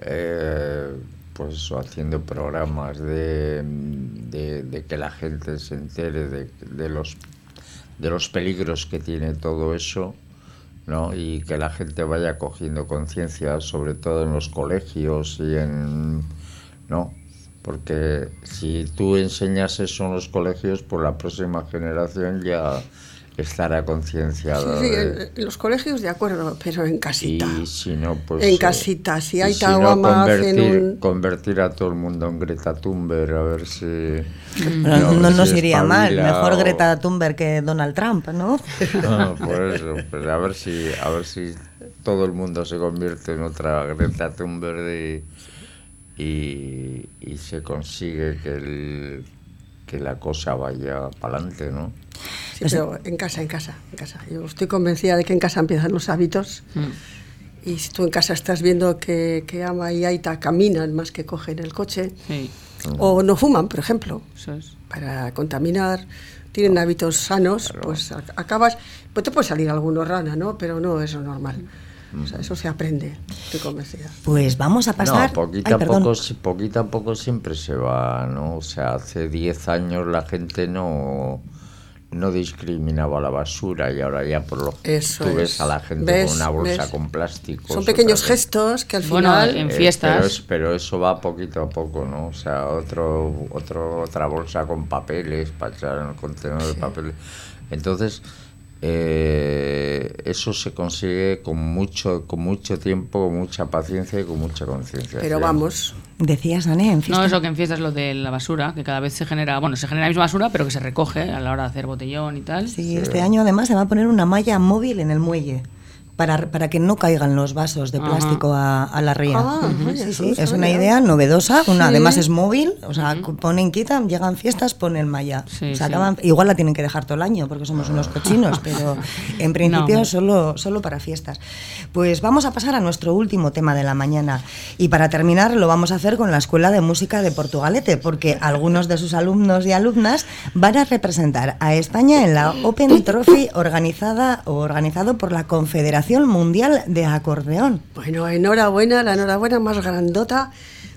Eh, pues haciendo programas de, de, que la gente se entere de, de, los, de los peligros que tiene todo eso, ¿no? Y que la gente vaya cogiendo conciencia, sobre todo en los colegios y en... ¿no? Porque si tú enseñas eso en los colegios, pues la próxima generación ya estará concienciado. Sí, en, los colegios de acuerdo, pero en casita. Y si no, pues. En casita, si hay si convertir, convertir a todo el mundo en Greta Thunberg, a ver si. no, nos iría mal, mejor Greta Thunberg que Donald Trump, ¿no? no por eso, pues a ver si, a ver si todo el mundo se convierte en otra Greta Thunberg y, y, y se consigue que, el, que la cosa vaya para adelante, ¿no? Sí, pero en casa, en casa, en casa. Yo estoy convencida de que en casa empiezan los hábitos. Mm. Y si tú en casa estás viendo que, que Ama y Aita caminan más que cogen el coche, o no fuman, por ejemplo, para contaminar, tienen hábitos sanos, pues acabas, pues te puede salir alguno rana, ¿no? Pero no es lo normal. O sea, eso se aprende, estoy convencida. Pues vamos a pasar... No, poquito, a poco, poquito a poco siempre se va, ¿no? O sea, hace 10 años la gente no no discriminaba la basura y ahora ya por lo que tú ves a la gente con una bolsa con plástico. Son pequeños gestos que al final en fiestas. pero, eso va poquito a poco, ¿no? O sea, otro, otro otra bolsa con papeles para echar en el contenedor de papeles. Entonces eh, eso se consigue con mucho, con mucho tiempo, con mucha paciencia y con mucha conciencia. Pero vamos. Decías, Ané, en fiestas. No, eso que en fiestas lo de la basura, que cada vez se genera, bueno, se genera la misma basura, pero que se recoge a la hora de hacer botellón y tal. sí. este año además se va a poner una malla móvil en el muelle para, para que no caigan los vasos de plástico a, la ría. Ah, es una idea novedosa, una, además es móvil, o sea, ponen, quitan, llegan fiestas, ponen malla. igual la tienen que dejar todo el año porque somos unos cochinos, pero en principio solo, solo para fiestas. Pues vamos a pasar a nuestro último tema de la mañana. Y para terminar lo vamos a hacer con la Escuela de Música de Portugalete porque algunos de sus alumnos y alumnas van a representar a España en la Open Trophy organizada o organizado por la Confederación Mundial de Acordeón. Bueno, enhorabuena, la enhorabuena más grandota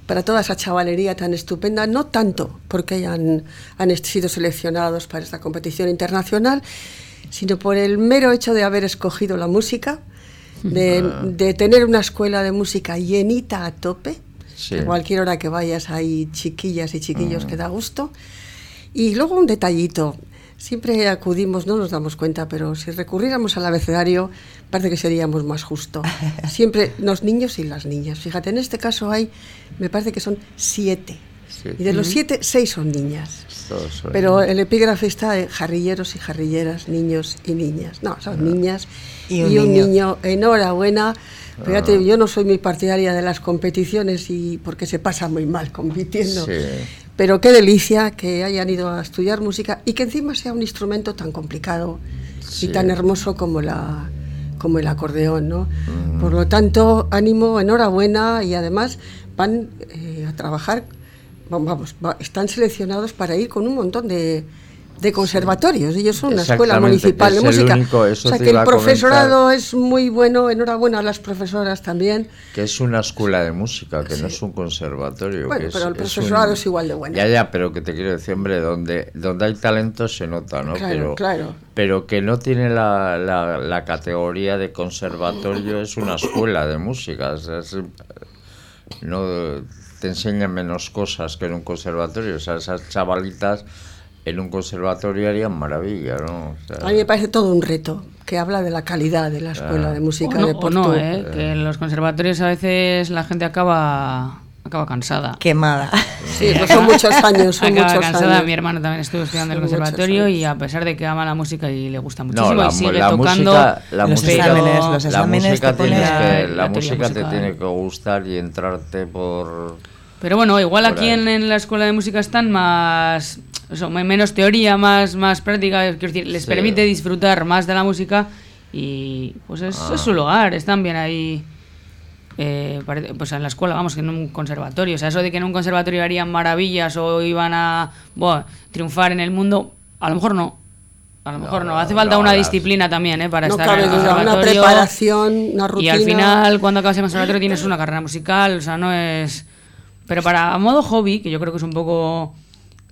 para toda esa chavalería tan estupenda, no tanto porque hayan han sido seleccionados para esta competición internacional, sino por el mero hecho de haber escogido la música, de, ah. tener una escuela de música llenita a tope, a cualquier hora que vayas hay chiquillas y chiquillos ah. que da gusto. Y luego un detallito, siempre acudimos, no nos damos cuenta, pero si recurriéramos al abecedario, parece que seríamos más justo. Siempre los niños y las niñas. Fíjate, en este caso hay, me parece que son siete. Y de los siete, seis son niñas. Pero el epígrafe está en jarrilleros y jarrilleras, niños y niñas. No, son ah. niñas y un, niño. Enhorabuena. Fíjate, ah. yo no soy muy partidaria de las competiciones y porque se pasa muy mal compitiendo. Pero qué delicia que hayan ido a estudiar música y que encima sea un instrumento tan complicado y tan hermoso como la, como el acordeón, ¿no? Por lo tanto, ánimo, enhorabuena y además van eh, a trabajar, vamos, están seleccionados para ir con un montón de, de conservatorios. Ellos son una escuela municipal de música. o sea que el profesorado es muy bueno. Enhorabuena a las profesoras también. Que es una escuela de música, que no es un conservatorio. Bueno, pero el profesorado es, igual de bueno. Ya, ya, pero que te quiero decir, hombre, donde, donde hay talento se nota, ¿no? Claro, pero, claro. Pero que no tiene la, la, categoría de conservatorio, es una escuela de música. O sea, no te enseñan menos cosas que en un conservatorio. O sea, esas chavalitas en un conservatorio harían maravilla, ¿no? a mí me parece todo un reto, que habla de la calidad de la escuela de música de Porto. no, ¿eh? que en los conservatorios a veces la gente acaba acaba cansada. Quemada. Sí, pues son muchos años, son acaba muchos cansada. Años. Mi hermano también estuvo estudiando en el conservatorio y a pesar de que ama la música y le gusta muchísimo y sigue tocando música, la los exámenes, los exámenes la música, que, la, música te tiene que gustar y entrarte por pero bueno, igual aquí en, la escuela de música están más menos teoría, más, más práctica, quiero decir, les permite disfrutar más de la música y pues es, su lugar, están bien ahí. Eh, pues en la escuela, vamos, que en un conservatorio. O sea, eso de que en un conservatorio harían maravillas o iban a triunfar en el mundo, a lo mejor no. A lo mejor no, hace falta una disciplina también ¿eh? para estar en el conservatorio. Una preparación, una rutina. Y al final, cuando acabas el conservatorio, tienes una carrera musical, o sea, no es Pero para a modo hobby, que yo creo que es un poco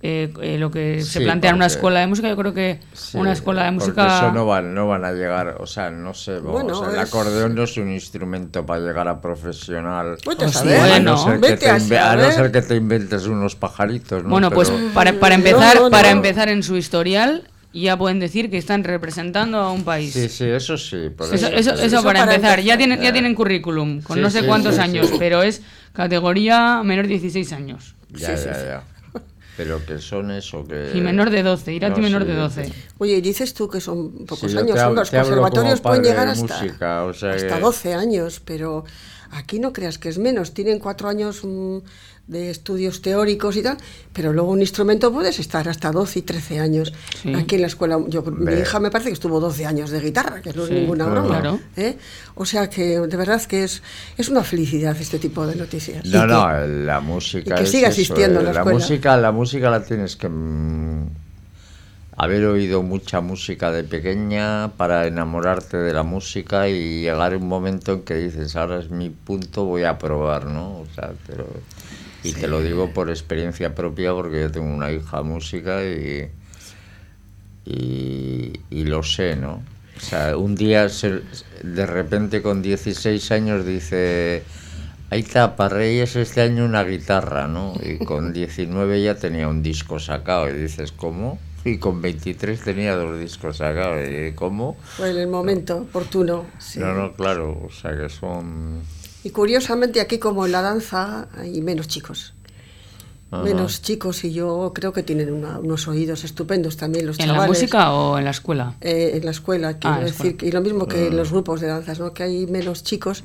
eh, eh, lo que se Sí, plantea en una escuela de música, yo creo que Sí, una escuela de música... Eso no van, no van a llegar, o sea, no sé, vamos, Bueno, o sea, el es- acordeón no es un instrumento para llegar a profesional. Vete a saber. Bueno, a, no ser que te a inve- a no saber. ser que te inventes unos pajaritos, ¿no? Bueno, pues Pero- para, para empezar, no, no. para empezar en su historial, ya pueden decir que están representando a un país. Sí, sí, eso sí. por Eso, eso, eso, sí. eso Eso para, para empezar. Ya tienen, ya tienen currículum, con Sí, no sé sí, cuántos sí, años, sí. pero es categoría menor de 16 años. Ya, ya, ya. Pero que son eso, que... Y menor de 12, Irati No, menor sí, de sí. 12. Oye, y dices tú que son pocos años, los conservatorios pueden llegar hasta, música, o sea hasta que- 12 años, pero aquí no creas que es menos, tienen cuatro años de estudios teóricos y tal, pero luego un instrumento puedes estar hasta 12 y 13 años. Sí. Aquí en la escuela, yo, mi hija me parece que estuvo 12 años de guitarra, que no Sí, es ninguna broma. claro. ¿eh? O sea que de verdad que es, es una felicidad este tipo de noticias. No, Y no, que- la música y que es siga existiendo la la escuela. música, la música la tienes que mm, haber oído mucha música de pequeña para enamorarte de la música y llegar un momento en que dices, ahora es mi punto, voy a probar, ¿no? O sea, pero- y te lo digo por experiencia propia porque yo tengo una hija música y, y, y lo sé, ¿no? O sea, un día se- de repente con 16 años dice, ahí está, para Reyes este año una guitarra, ¿no? Y con 19 ya tenía un disco sacado y dices, ¿cómo? Y con 23 tenía dos discos sacados, y ¿cómo? Fue en el momento oportuno. sí. No, no, claro, o sea que son... Y curiosamente aquí como en la danza hay menos chicos. Ajá. Menos chicos y yo creo que tienen una- unos oídos estupendos también los ¿En la chavales. música o en la escuela? Eh, en la escuela, quiero Ah, en la decir, escuela. y lo mismo que en los grupos de danzas, ¿no? que hay menos chicos.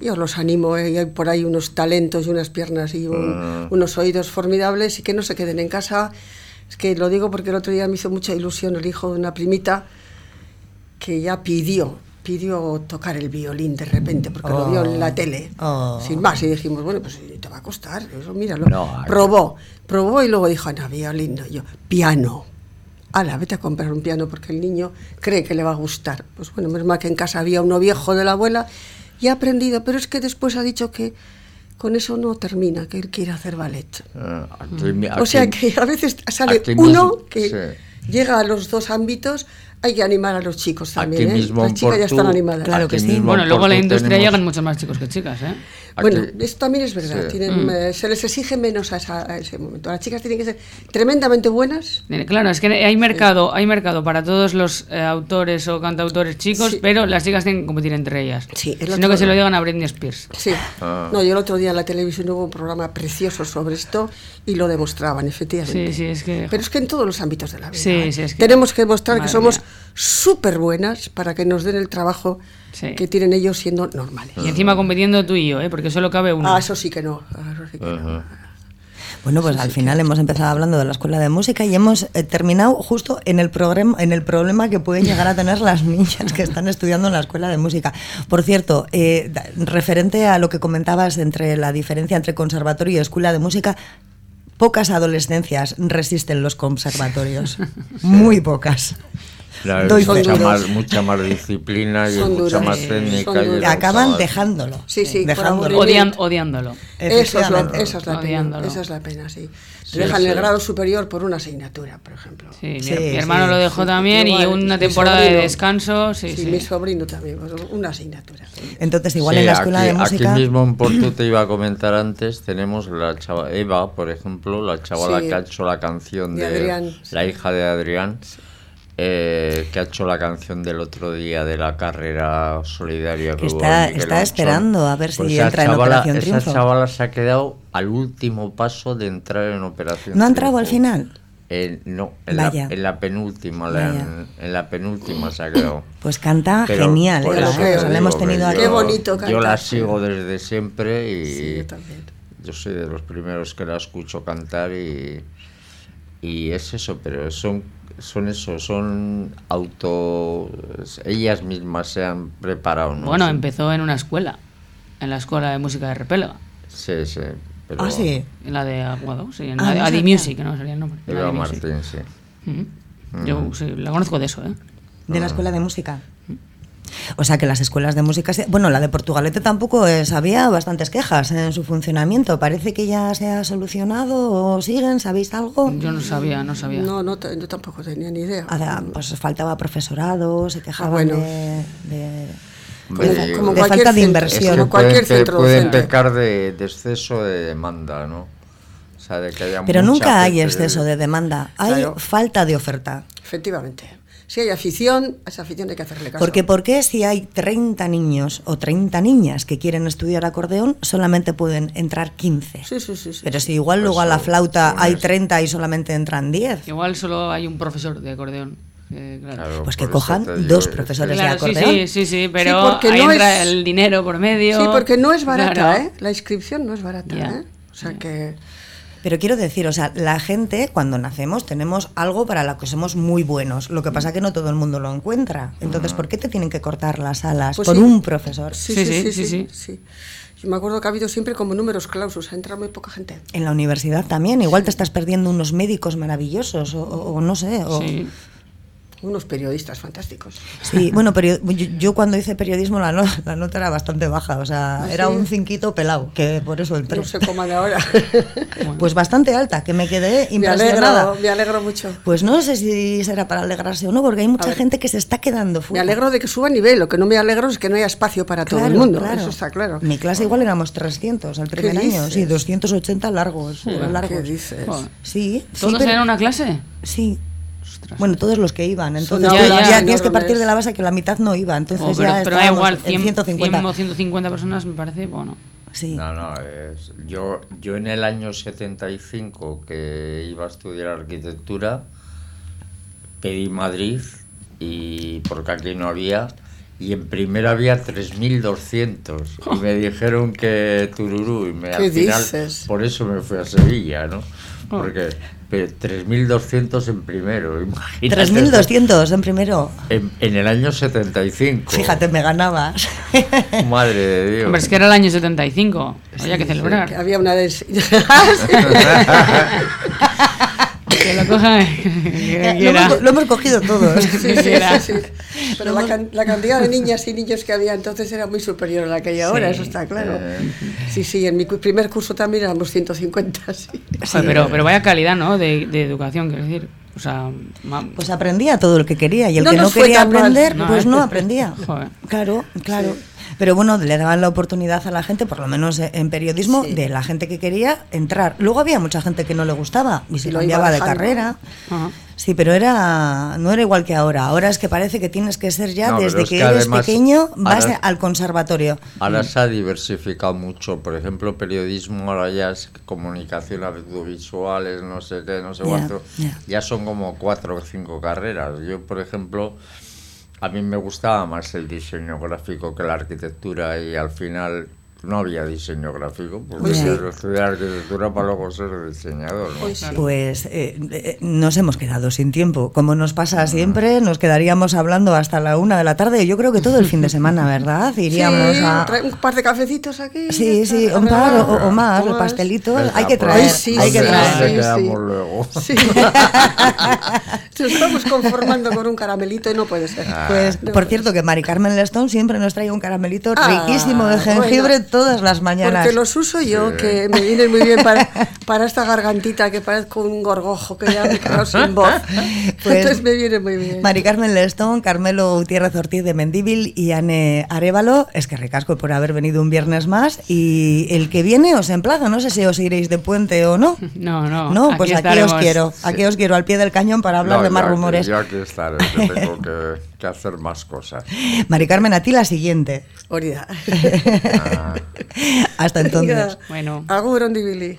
Yo los animo, eh, y hay por ahí unos talentos y unas piernas y un- unos oídos formidables y que no se queden en casa. Es que lo digo porque el otro día me hizo mucha ilusión el hijo de una primita que ya pidió, pidió tocar el violín de repente porque lo vio en la tele, Oh. sin más. Y dijimos, bueno, pues te va a costar, eso míralo. No, probó, probó y luego dijo, no, violín no, yo, piano. Ala, vete a comprar un piano porque el niño cree que le va a gustar. Pues bueno, menos mal que en casa había uno viejo de la abuela y ha aprendido, pero es que después ha dicho que con eso no termina, que él quiere hacer ballet. eh, aquí mi- o sea que a veces sale uno que sí. llega a los dos ámbitos, hay que animar a los chicos también. Aquí ¿eh? mismo Las chicas ya están animadas. Claro que sí. Bueno, en luego a la industria tenemos- llegan muchos más chicos que chicas, ¿eh? Bueno, eso también es verdad. Sí. tienen, Mm. eh, se les exige menos a, esa- a ese momento. Las chicas tienen que ser tremendamente buenas. Eh, Claro, es que hay mercado, hay mercado para todos los eh, autores o cantautores chicos, Sí. pero las chicas tienen que competir entre ellas. Sí, el Sino que se lo digan a Britney Spears. Sí. Ah. No, yo el otro día en la televisión hubo un programa precioso sobre esto y lo demostraban, efectivamente. Sí, sí, es que... Pero es que en todos los ámbitos de la vida. Sí, ¿eh? sí, es que- Tenemos que demostrar que somos mía. Súper buenas para que nos den el trabajo Sí. que tienen ellos siendo normales. Y encima compitiendo tú y yo, ¿eh? Porque solo cabe uno. Ah, eso sí que no. ah, eso sí que no. Bueno, pues al final hemos empezado hablando de la escuela de música y hemos eh, terminado justo en el, en el problema que pueden llegar a tener las niñas que están estudiando en la escuela de música. Por cierto, eh, referente a lo que comentabas entre la diferencia entre conservatorio y escuela de música, pocas adolescencias resisten los conservatorios. Muy pocas. Claro, Doy mucha, más, mucha más disciplina y Son mucha duros. más técnica. y Acaban más- dejándolo. Sí, sí, dejándolo. Odian- odiándolo. Eso es, Efectivamente. esa es la pena. Esa es la pena, sí. Te Sí, dejan sí. el grado superior por una asignatura, por ejemplo. Sí, mi- Sí, mi, hermano sí, lo dejó sí, también y una temporada de descanso. Sí, Sí, sí. mi sobrino también, una asignatura. Entonces, igual Sí, en la escuela aquí, de música... Aquí mismo en Porto te iba a comentar antes, tenemos la chava Eva, por ejemplo, la chavala Sí. que ha hecho la canción De de, Adrián. la hija de Adrián, eh, que ha hecho la canción del otro día de la carrera solidaria Que está- está esperando a ver si Pues esa entra en Operación Triunfo. Esa chavala se ha quedado al último paso de entrar en Operación ¿No ha entrado al final? Eh, no, en la, Vaya. en la penúltima, la- en, en la penúltima se ha quedado. Pues canta Pero genial, ¿eh? Pues la digo hemos tenido aquí. Qué bonito Yo la sigo desde siempre y Sí, yo también. yo soy de los primeros que la escucho cantar y, y es eso, pero son, son eso, son auto... Ellas mismas se han preparado, ¿no? Bueno, Sí. empezó en una escuela, en la escuela de música de Repelga, Sí, sí. Pero Ah, sí. en la de Aguado, sí, en Ah, la de no Adi. Music, no sería el nombre. Eva. Martín, sí. Ujú. Yo sí, la conozco de eso, ¿eh? De la escuela de música. O sea que las escuelas de música, se- bueno, la de Portugalete tampoco es, había bastantes quejas en su funcionamiento. Parece que ya se ha solucionado o siguen, ¿sabéis algo? Yo no sabía, no sabía. No, no, te- yo tampoco tenía ni idea. O sea, pues faltaba profesorado, se quejaban bueno. de, de- Hombre, de- como de cualquier falta de centro, Es inversión. que como cualquier pueden, centro pueden docente. pecar de, de exceso de demanda, ¿no? O sea, de que haya Pero nunca hay exceso de demanda, hay Claro. falta de oferta. Efectivamente. Si hay afición, a esa afición hay que hacerle caso. Porque ¿por qué si hay 30 niños o 30 niñas que quieren estudiar acordeón solamente pueden entrar 15? Sí, sí, sí. sí. Pero si igual Pues luego a la son- flauta hay es- 30 y solamente entran 10. Igual solo hay un profesor de acordeón. eh, claro. Claro, Pues que cojan dos profesores de Claro, sí, acordeón. sí, sí, sí, pero porque ahí no entra es- el dinero por medio. Sí, porque no es barata, Claro. ¿eh? La inscripción no es barata. ¿eh? O sea que... Pero quiero decir, o sea, la gente cuando nacemos tenemos algo para lo que somos muy buenos. Lo que pasa que no todo el mundo lo encuentra. Entonces, ¿por qué te tienen que cortar las alas Pues por sí. un profesor? Sí, Sí, sí, sí, sí, sí, sí, sí. sí. Yo me acuerdo que ha habido siempre como números clausos, ha entrado muy poca gente. En la universidad también, igual te estás perdiendo unos médicos maravillosos o, o- o no sé. O, Sí. Unos periodistas fantásticos. Sí, bueno, pero yo, yo cuando hice periodismo la, no- la nota era bastante baja, o sea, ¿Ah, era sí? un cinquito pelado, que por eso entré. No sé cómo de ahora. Pues bastante alta, que me quedé me impresionada. alegro, me alegro mucho. Pues no sé si será para alegrarse o no, porque hay mucha gente que se está quedando Me fuera. alegro de que suba nivel, lo que no me alegro es que no haya espacio para todo el Claro, mundo, claro. eso está claro. Mi clase igual éramos 300 el primer año, sí, dices? 280 largos, eran largos. ¿Qué dices? Sí, sí, ¿Todos pero- en una clase? Sí. Bueno, todos los que iban, entonces ya, aulas ya tienes que partir de la base que la mitad no iba, entonces Oh, pero, ya pero da igual, en 100, 150. 100 o 150 personas me parece, bueno. Sí. No, no, es- yo, yo en el año 75 que iba a estudiar arquitectura, pedí Madrid y porque aquí no había, y en primera había 3.200 y me dijeron que Tururú y me, ¿Qué al final dices? por eso me fui a Sevilla, ¿no? Porque pe- 3.200 en primero, imagínate. 3.200 en primero. En, en el año 75. Fíjate, me ganabas. Madre de Dios. Hombre, es que era el año 75. Había que celebrar. Que había una de... Que lo coja que Eh, lo, hemos, lo hemos cogido todos. Sí, sí, Quiera. sí, sí. Pero la, can- la cantidad de niñas y niños que había entonces era muy superior a la que hay ahora, eso está claro. Sí, sí, en mi cu- primer curso también éramos 150, sí. Joder, pero, pero vaya calidad, ¿no? De, de educación, quiero decir. O sea, Pues aprendía todo lo que quería y el No que no quería mal. aprender, No, pues ¿eh? no aprendía. Joder. Claro, claro. Pero bueno, le daban la oportunidad a la gente, por lo menos en periodismo, Sí. de la gente que quería entrar. Luego había mucha gente que no le gustaba y se lo cambiaba de carrera. Sí, pero era no era igual que ahora. Ahora es que parece que tienes que ser ya No, desde es que, que eres además pequeño vas ahora- al conservatorio. Ahora se ha diversificado mucho, por ejemplo, periodismo, ahora ya es comunicación audiovisuales, no sé qué, no sé cuánto. Ya son como cuatro o cinco carreras. Yo, por ejemplo, a mí me gustaba más el diseño gráfico que la arquitectura y al final no había diseño gráfico, porque Pues sí. estudiar arquitectura para luego ser diseñador. ¿no? Pues sí. Pues eh, eh, nos hemos quedado sin tiempo. Como nos pasa siempre, nos quedaríamos hablando hasta la una de la tarde. Yo creo que todo el fin de semana, ¿verdad? Iríamos Sí, a. trae un par de cafecitos aquí. Sí, sí, un par o, o más, o pastelitos. Hay que pues, traer, sí, hay que sí, ¿dónde traer. luego? Sí. Nos estamos conformando con un caramelito y no puede ser. Pues, No por puede cierto, que Mari Carmen Lestón siempre nos trae un caramelito Ah, riquísimo de jengibre bueno. Todas las mañanas. Porque los uso yo, que me vienen muy bien para, para esta gargantita que parezco un gorgojo que ya me he quedado sin voz. Pues, Entonces me viene muy bien. Mari Carmen Lestón, Carmelo Gutiérrez Ortiz de Mendíbil y Anne Arevalo, es que recasco por haber venido un viernes más y el que viene os emplazo, no sé si os iréis de puente o no. No, no. No, pues aquí estaremos. os quiero, aquí os quiero al pie del cañón para hablar No, de más aquí- rumores. Yo aquí estaré, que tengo que, que hacer más cosas. Mari Carmen, a ti la siguiente. Orida. Hasta entonces. Bueno. Agur, Ondibili.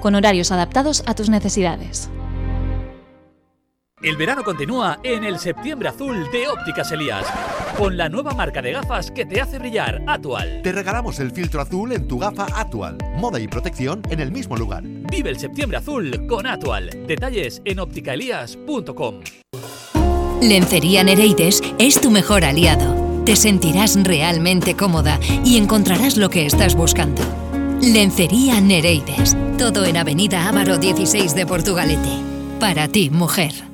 con horarios adaptados a tus necesidades. El verano continúa en el septiembre azul de Ópticas Elías, con la nueva marca de gafas que te hace brillar, Atual. Te regalamos el filtro azul en tu gafa Atual. Moda y protección en el mismo lugar. Vive el septiembre azul con Atual. Detalles en ópticaelías.com. Lencería Nereides es tu mejor aliado. Te sentirás realmente cómoda y encontrarás lo que estás buscando. Lencería Nereides. Todo en Avenida Ávaro 16 de Portugalete. Para ti, mujer.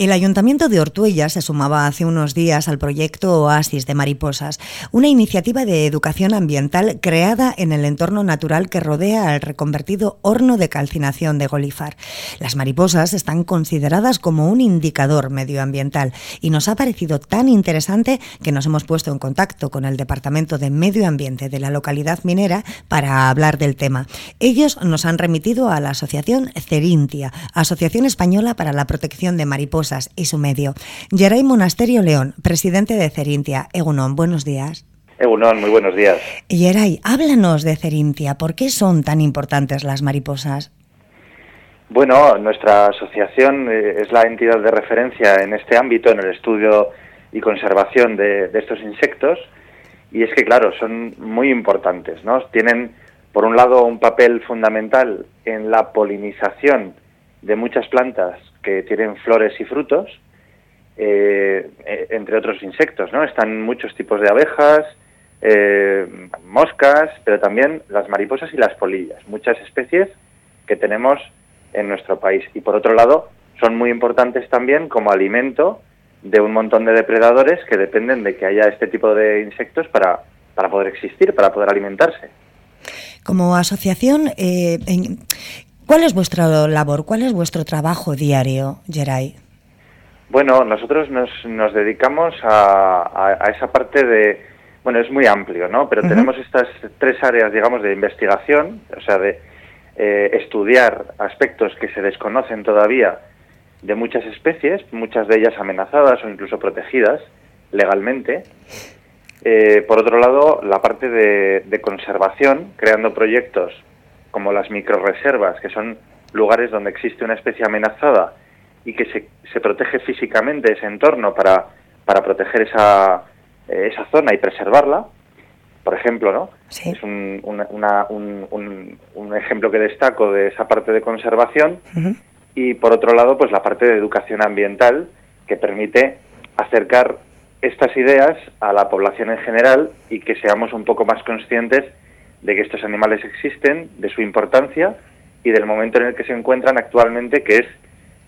El Ayuntamiento de Ortuella se sumaba hace unos días al proyecto Oasis de Mariposas, una iniciativa de educación ambiental creada en el entorno natural que rodea al reconvertido horno de calcinación de Golifar. Las mariposas están consideradas como un indicador medioambiental y nos ha parecido tan interesante que nos hemos puesto en contacto con el Departamento de Medio Ambiente de la localidad minera para hablar del tema. Ellos nos han remitido a la asociación Cerintia, Asociación Española para la Protección de Mariposas y su medio. Geray Monasterio León, presidente de Cerintia. Egunon, buenos días. Egunon, muy buenos días. Geray, háblanos de Cerintia. ¿Por qué son tan importantes las mariposas? Bueno, nuestra asociación eh, es la entidad de referencia en este ámbito, en el estudio y conservación de, de estos insectos. Y es que, claro, son muy importantes, ¿no? Tienen, por un lado, un papel fundamental en la polinización de muchas plantas que tienen flores y frutos, eh, eh, entre otros insectos, ¿no? Están muchos tipos de abejas, eh, moscas, pero también las mariposas y las polillas, muchas especies que tenemos en nuestro país. Y por otro lado, son muy importantes también como alimento de un montón de depredadores que dependen de que haya este tipo de insectos para, para poder existir, para poder alimentarse. Como asociación, ¿Cuál es vuestra labor? ¿Cuál es vuestro trabajo diario, Geray? Bueno, nosotros nos, nos dedicamos a, a, esa parte de, bueno, es muy amplio, ¿no? Pero tenemos estas tres áreas, digamos, de investigación, o sea, de eh, estudiar aspectos que se desconocen todavía de muchas especies, muchas de ellas amenazadas o incluso protegidas legalmente. Eh, por otro lado, la parte de, de conservación, creando proyectos como las microreservas, que son lugares donde existe una especie amenazada y que se, se protege físicamente ese entorno para, para proteger esa, eh, esa zona y preservarla, por ejemplo, ¿no? Es un, una, un, un, ejemplo que destaco de esa parte de conservación. Y por otro lado, pues la parte de educación ambiental, que permite acercar estas ideas a la población en general y que seamos un poco más conscientes de que estos animales existen, de su importancia y del momento en el que se encuentran actualmente, que es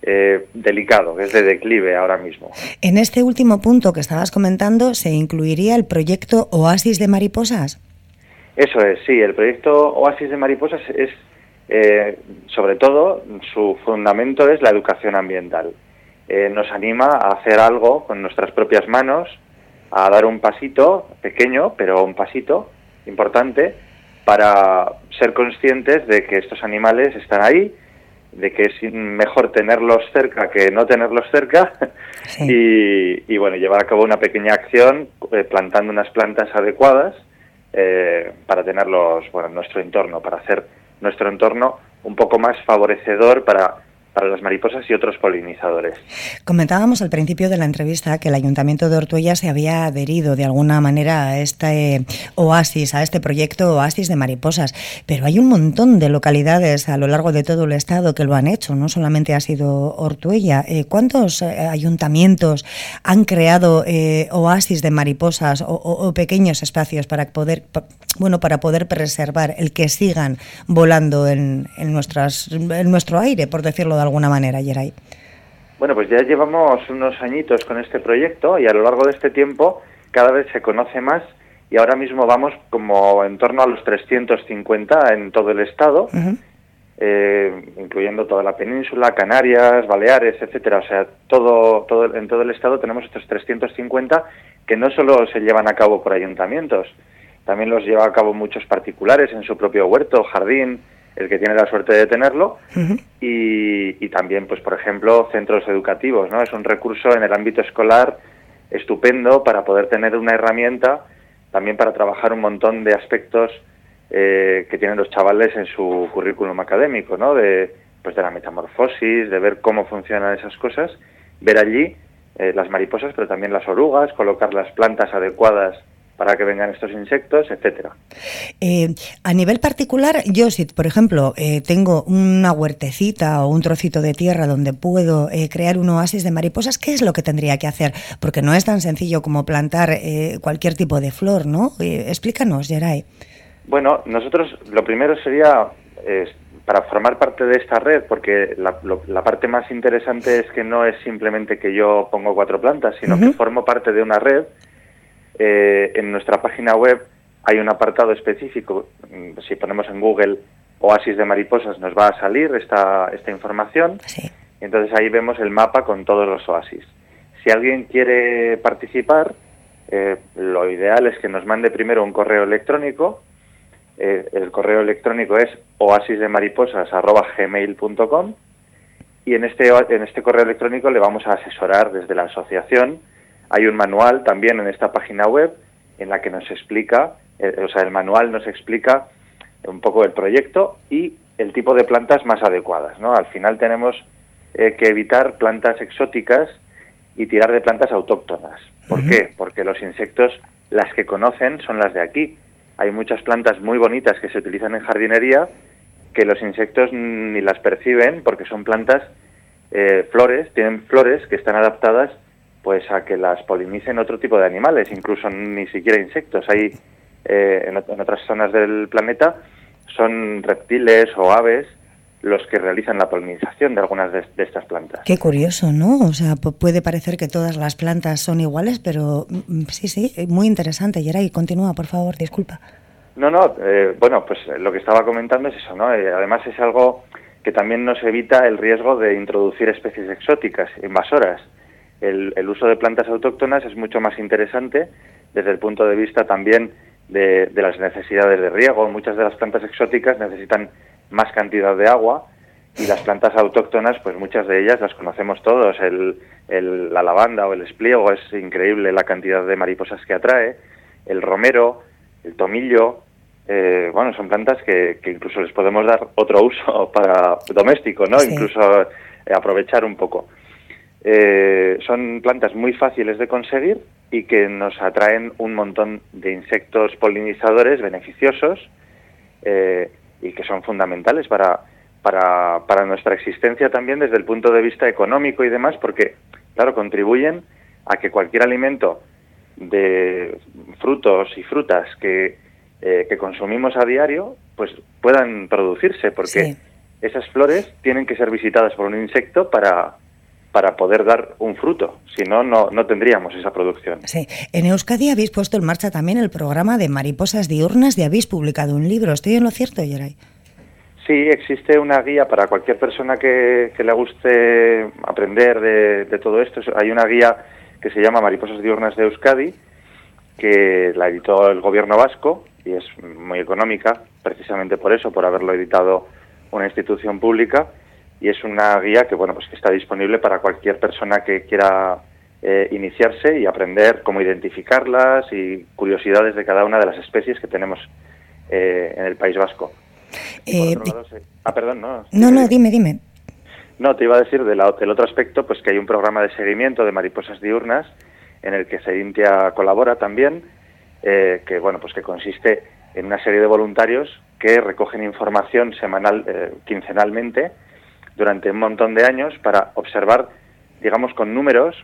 eh, delicado, que es de declive ahora mismo. En este último punto que estabas comentando, ¿se incluiría el proyecto Oasis de Mariposas? Eso es, sí, el proyecto Oasis de Mariposas es, eh, sobre todo, su fundamento es la educación ambiental. Eh, nos anima a hacer algo con nuestras propias manos, a dar un pasito pequeño, pero un pasito importante para ser conscientes de que estos animales están ahí, de que es mejor tenerlos cerca que no tenerlos cerca y, bueno, llevar a cabo una pequeña acción eh, plantando unas plantas adecuadas eh, para tenerlos bueno, en nuestro entorno, para hacer nuestro entorno un poco más favorecedor para para las mariposas y otros polinizadores. Comentábamos al principio de la entrevista que el Ayuntamiento de Ortuella se había adherido de alguna manera a este oasis, a este proyecto Oasis de Mariposas, pero hay un montón de localidades a lo largo de todo el Estado que lo han hecho, no solamente ha sido Ortuella. Eh, ¿Cuántos eh, ayuntamientos han creado eh, oasis de mariposas o, pequeños espacios para poder, bueno, para poder preservar el que sigan volando en, nuestras, nuestro aire, por decirlo de alguna manera, Yeray? Bueno, pues ya llevamos unos añitos con este proyecto y a lo largo de este tiempo cada vez se conoce más y ahora mismo vamos como en torno a los 350 en todo el estado. eh, incluyendo toda la península, Canarias, Baleares, etcétera. O sea, todo, todo, en todo el estado tenemos estos 350 que no solo se llevan a cabo por ayuntamientos, también los lleva a cabo muchos particulares en su propio huerto, jardín, el que tiene la suerte de tenerlo, y, y, también, pues por ejemplo, centros educativos, ¿no? Es un recurso en el ámbito escolar estupendo para poder tener una herramienta también para trabajar un montón de aspectos eh, que tienen los chavales en su currículum académico, ¿no? De, pues de la metamorfosis, de ver cómo funcionan esas cosas, ver allí eh, las mariposas, pero también las orugas, colocar las plantas adecuadas para que vengan estos insectos, etcétera. Eh, a nivel particular, yo si, por ejemplo, eh, tengo una huertecita o un trocito de tierra donde puedo eh, crear un oasis de mariposas, ¿qué es lo que tendría que hacer? Porque no es tan sencillo como plantar cualquier tipo de flor, ¿no? explícanos, Geray. Bueno, nosotros lo primero sería para formar parte de esta red, porque la, la, parte más interesante es que no es simplemente que yo pongo cuatro plantas, sino que formo parte de una red eh, en nuestra página web hay un apartado específico, mm, si ponemos en Google oasis de mariposas nos va a salir esta, esta información. entonces ahí vemos el mapa con todos los oasis. Si alguien quiere participar, eh, lo ideal es que nos mande primero un correo electrónico. Eh, el correo electrónico es oasisdemariposas.gmail.com y en este, en este correo electrónico le vamos a asesorar desde la asociación hay un manual también en esta página web en la que nos explica, eh, o sea, el manual nos explica un poco el proyecto y el tipo de plantas más adecuadas, ¿no? Al final tenemos eh, que evitar plantas exóticas y tirar de plantas autóctonas. ¿Por qué? Porque los insectos, las que conocen, son las de aquí. Hay muchas plantas muy bonitas que se utilizan en jardinería que los insectos ni las perciben porque son plantas, eh, flores, tienen flores que están adaptadas pues a que las polinicen otro tipo de animales, incluso ni siquiera insectos. Hay eh, en, otras zonas del planeta son reptiles o aves los que realizan la polinización de algunas de, estas plantas. Qué curioso, ¿no? O sea, puede parecer que todas las plantas son iguales, pero mm, sí, sí, muy interesante. Yeray, continúa, por favor, disculpa. No, no, eh, bueno, pues lo que estaba comentando es eso, ¿no? Eh, además es algo que también nos evita el riesgo de introducir especies exóticas, invasoras el, uso de plantas autóctonas es mucho más interesante desde el punto de vista también de, las necesidades de riego. Muchas de las plantas exóticas necesitan más cantidad de agua y las plantas autóctonas, pues muchas de ellas las conocemos todos. El, la lavanda o el espliego es increíble la cantidad de mariposas que atrae. El romero, el tomillo, eh, bueno, son plantas que, incluso les podemos dar otro uso para doméstico, ¿no? Incluso eh, aprovechar un poco. Eh, son plantas muy fáciles de conseguir y que nos atraen un montón de insectos polinizadores beneficiosos eh, y que son fundamentales para, para, para, nuestra existencia también desde el punto de vista económico y demás, porque, claro, contribuyen a que cualquier alimento de frutos y frutas que, eh, que consumimos a diario, pues puedan producirse, porque esas flores tienen que ser visitadas por un insecto para, para poder dar un fruto. Si no, no, tendríamos esa producción. Sí. En Euskadi habéis puesto en marcha también el programa de mariposas diurnas y habéis publicado un libro. ¿Estoy en lo cierto, Yeray? Sí, existe una guía para cualquier persona que, le guste aprender de, todo esto. Hay una guía que se llama Mariposas diurnas de Euskadi, que la editó el gobierno vasco y es muy económica, precisamente por eso, por haberlo editado una institución pública y es una guía que bueno pues que está disponible para cualquier persona que quiera eh, iniciarse y aprender cómo identificarlas y curiosidades de cada una de las especies que tenemos eh, en el País Vasco. Eh, ah, perdón, no. No, no, dime, dime. No, te iba a decir del otro aspecto, pues que hay un programa de seguimiento de mariposas diurnas en el que Seintia colabora también, que bueno, pues que consiste en una serie de voluntarios que recogen información semanal, quincenalmente, durante un montón de años para observar, digamos, con números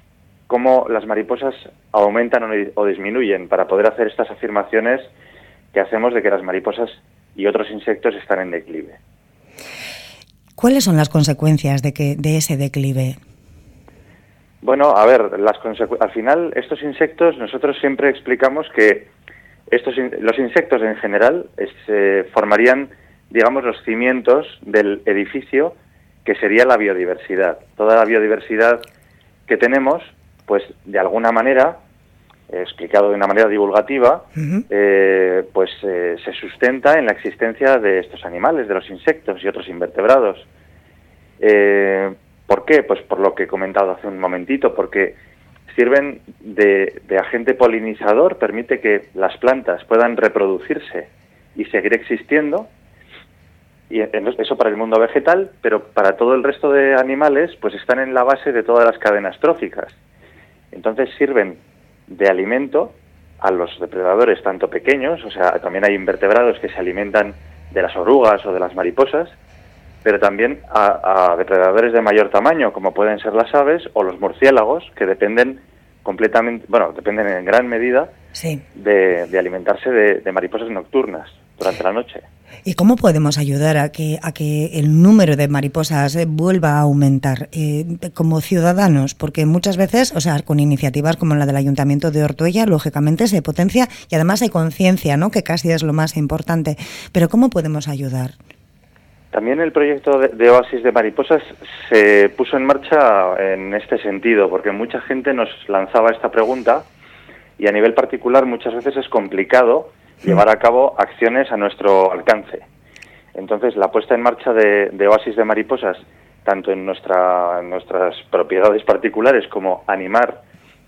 cómo las mariposas aumentan o disminuyen, para poder hacer estas afirmaciones que hacemos de que las mariposas y otros insectos están en declive. ¿Cuáles son las consecuencias de, que, de ese declive? Bueno, a ver, las al final estos insectos, nosotros siempre explicamos que estos los insectos en general se formarían digamos, los cimientos del edificio que sería la biodiversidad. Toda la biodiversidad que tenemos, pues de alguna manera, explicado de una manera divulgativa, eh, pues eh, se sustenta en la existencia de estos animales, de los insectos y otros invertebrados. Eh, ¿Por qué? Pues por lo que he comentado hace un momentito, porque sirven de, agente polinizador, permite que las plantas puedan reproducirse y seguir existiendo, y eso para el mundo vegetal, pero para todo el resto de animales, pues están en la base de todas las cadenas tróficas. Entonces sirven de alimento a los depredadores tanto pequeños, o sea, también hay invertebrados que se alimentan de las orugas o de las mariposas, pero también a, depredadores de mayor tamaño, como pueden ser las aves o los murciélagos, que dependen completamente, bueno, dependen en gran medida de, alimentarse de, mariposas nocturnas durante la noche. ¿Y cómo podemos ayudar a que, a que el número de mariposas vuelva a aumentar eh, como ciudadanos? Porque muchas veces, o sea, con iniciativas como la del Ayuntamiento de Ortuella, lógicamente se potencia y además hay conciencia, ¿no? Que casi es lo más importante. Pero ¿cómo podemos ayudar? También el proyecto de, Oasis de Mariposas se puso en marcha en este sentido, porque mucha gente nos lanzaba esta pregunta y a nivel particular muchas veces es complicado llevar a cabo acciones a nuestro alcance. Entonces, la puesta en marcha de, Oasis de Mariposas, tanto en, nuestra, nuestras propiedades particulares como animar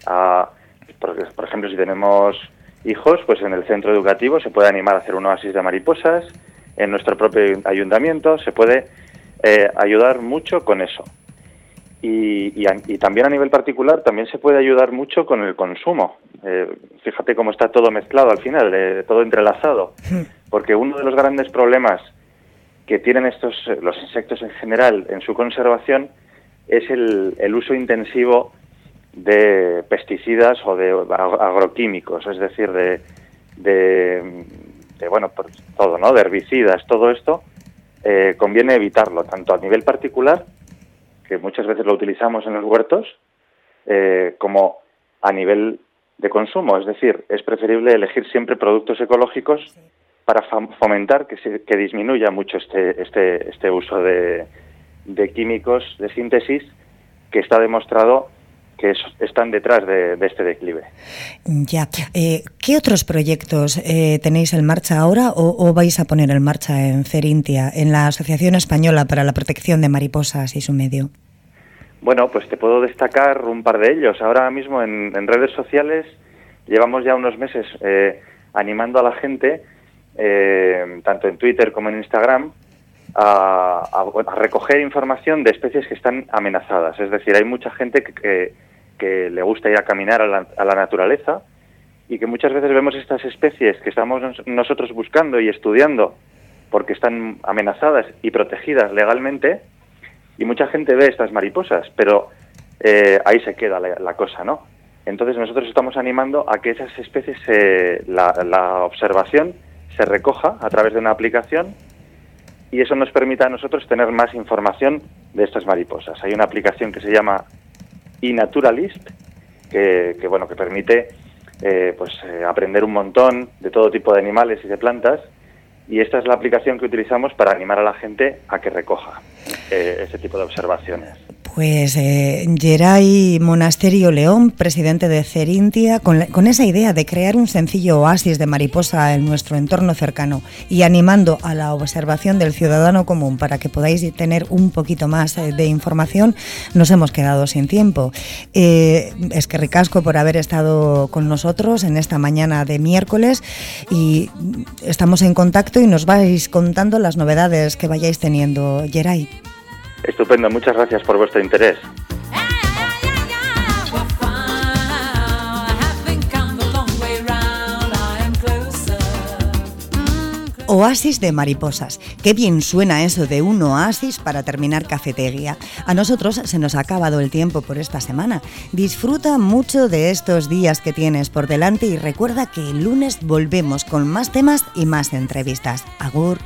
a, por ejemplo, si tenemos hijos, pues en el centro educativo se puede animar a hacer un Oasis de Mariposas, en nuestro propio ayuntamiento, se puede eh, ayudar mucho con eso. Y, también a nivel particular también se puede ayudar mucho con el consumo. Eh, fíjate cómo está todo mezclado al final, eh, todo entrelazado. Porque uno de los grandes problemas que tienen estos los insectos en general en su conservación es el, el uso intensivo de pesticidas o de agroquímicos, es decir, de, de bueno, por todo, ¿no? De herbicidas, todo esto, eh, conviene evitarlo, tanto a nivel particular, que muchas veces lo utilizamos en los huertos, eh, como a nivel de consumo. Es decir, es preferible elegir siempre productos ecológicos para fomentar que, se, que disminuya mucho este, este, este uso de, de químicos de síntesis que está demostrado que están detrás de, este declive. Ya. Eh, ¿Qué otros proyectos eh, tenéis en marcha ahora o, vais a poner en marcha en Cerintia, en la Asociación Española para la Protección de Mariposas y su Medio? Bueno, pues te puedo destacar un par de ellos. Ahora mismo en, redes sociales llevamos ya unos meses eh, animando a la gente, tanto en Twitter como en Instagram, a, recoger información de especies que están amenazadas. Es decir, hay mucha gente que, que le gusta ir a caminar a la, naturaleza y que muchas veces vemos estas especies que estamos nosotros buscando y estudiando porque están amenazadas y protegidas legalmente y mucha gente ve estas mariposas, pero eh, ahí se queda la, cosa, ¿no? Entonces nosotros estamos animando a que esas especies, la, la observación se recoja a través de una aplicación y eso nos permita a nosotros tener más información de estas mariposas. Hay una aplicación que se llama y Naturalist, que, bueno, que permite eh, pues, eh, aprender un montón de todo tipo de animales y de plantas. Y esta es la aplicación que utilizamos para animar a la gente a que recoja eh, ese tipo de observaciones. Pues eh, Geray Monasterio León, presidente de Cerintia, con, con, esa idea de crear un sencillo oasis de mariposa en nuestro entorno cercano y animando a la observación del ciudadano común para que podáis tener un poquito más eh, de información, nos hemos quedado sin tiempo. Eh, es que ricasco por haber estado con nosotros en esta mañana de miércoles y estamos en contacto y nos vais contando las novedades que vayáis teniendo, Geray. Estupendo, muchas gracias por vuestro interés. Oasis de mariposas. Qué bien suena eso de un oasis para terminar cafetería. A nosotros se nos ha acabado el tiempo por esta semana. Disfruta mucho de estos días que tienes por delante y recuerda que el lunes volvemos con más temas y más entrevistas. Agur.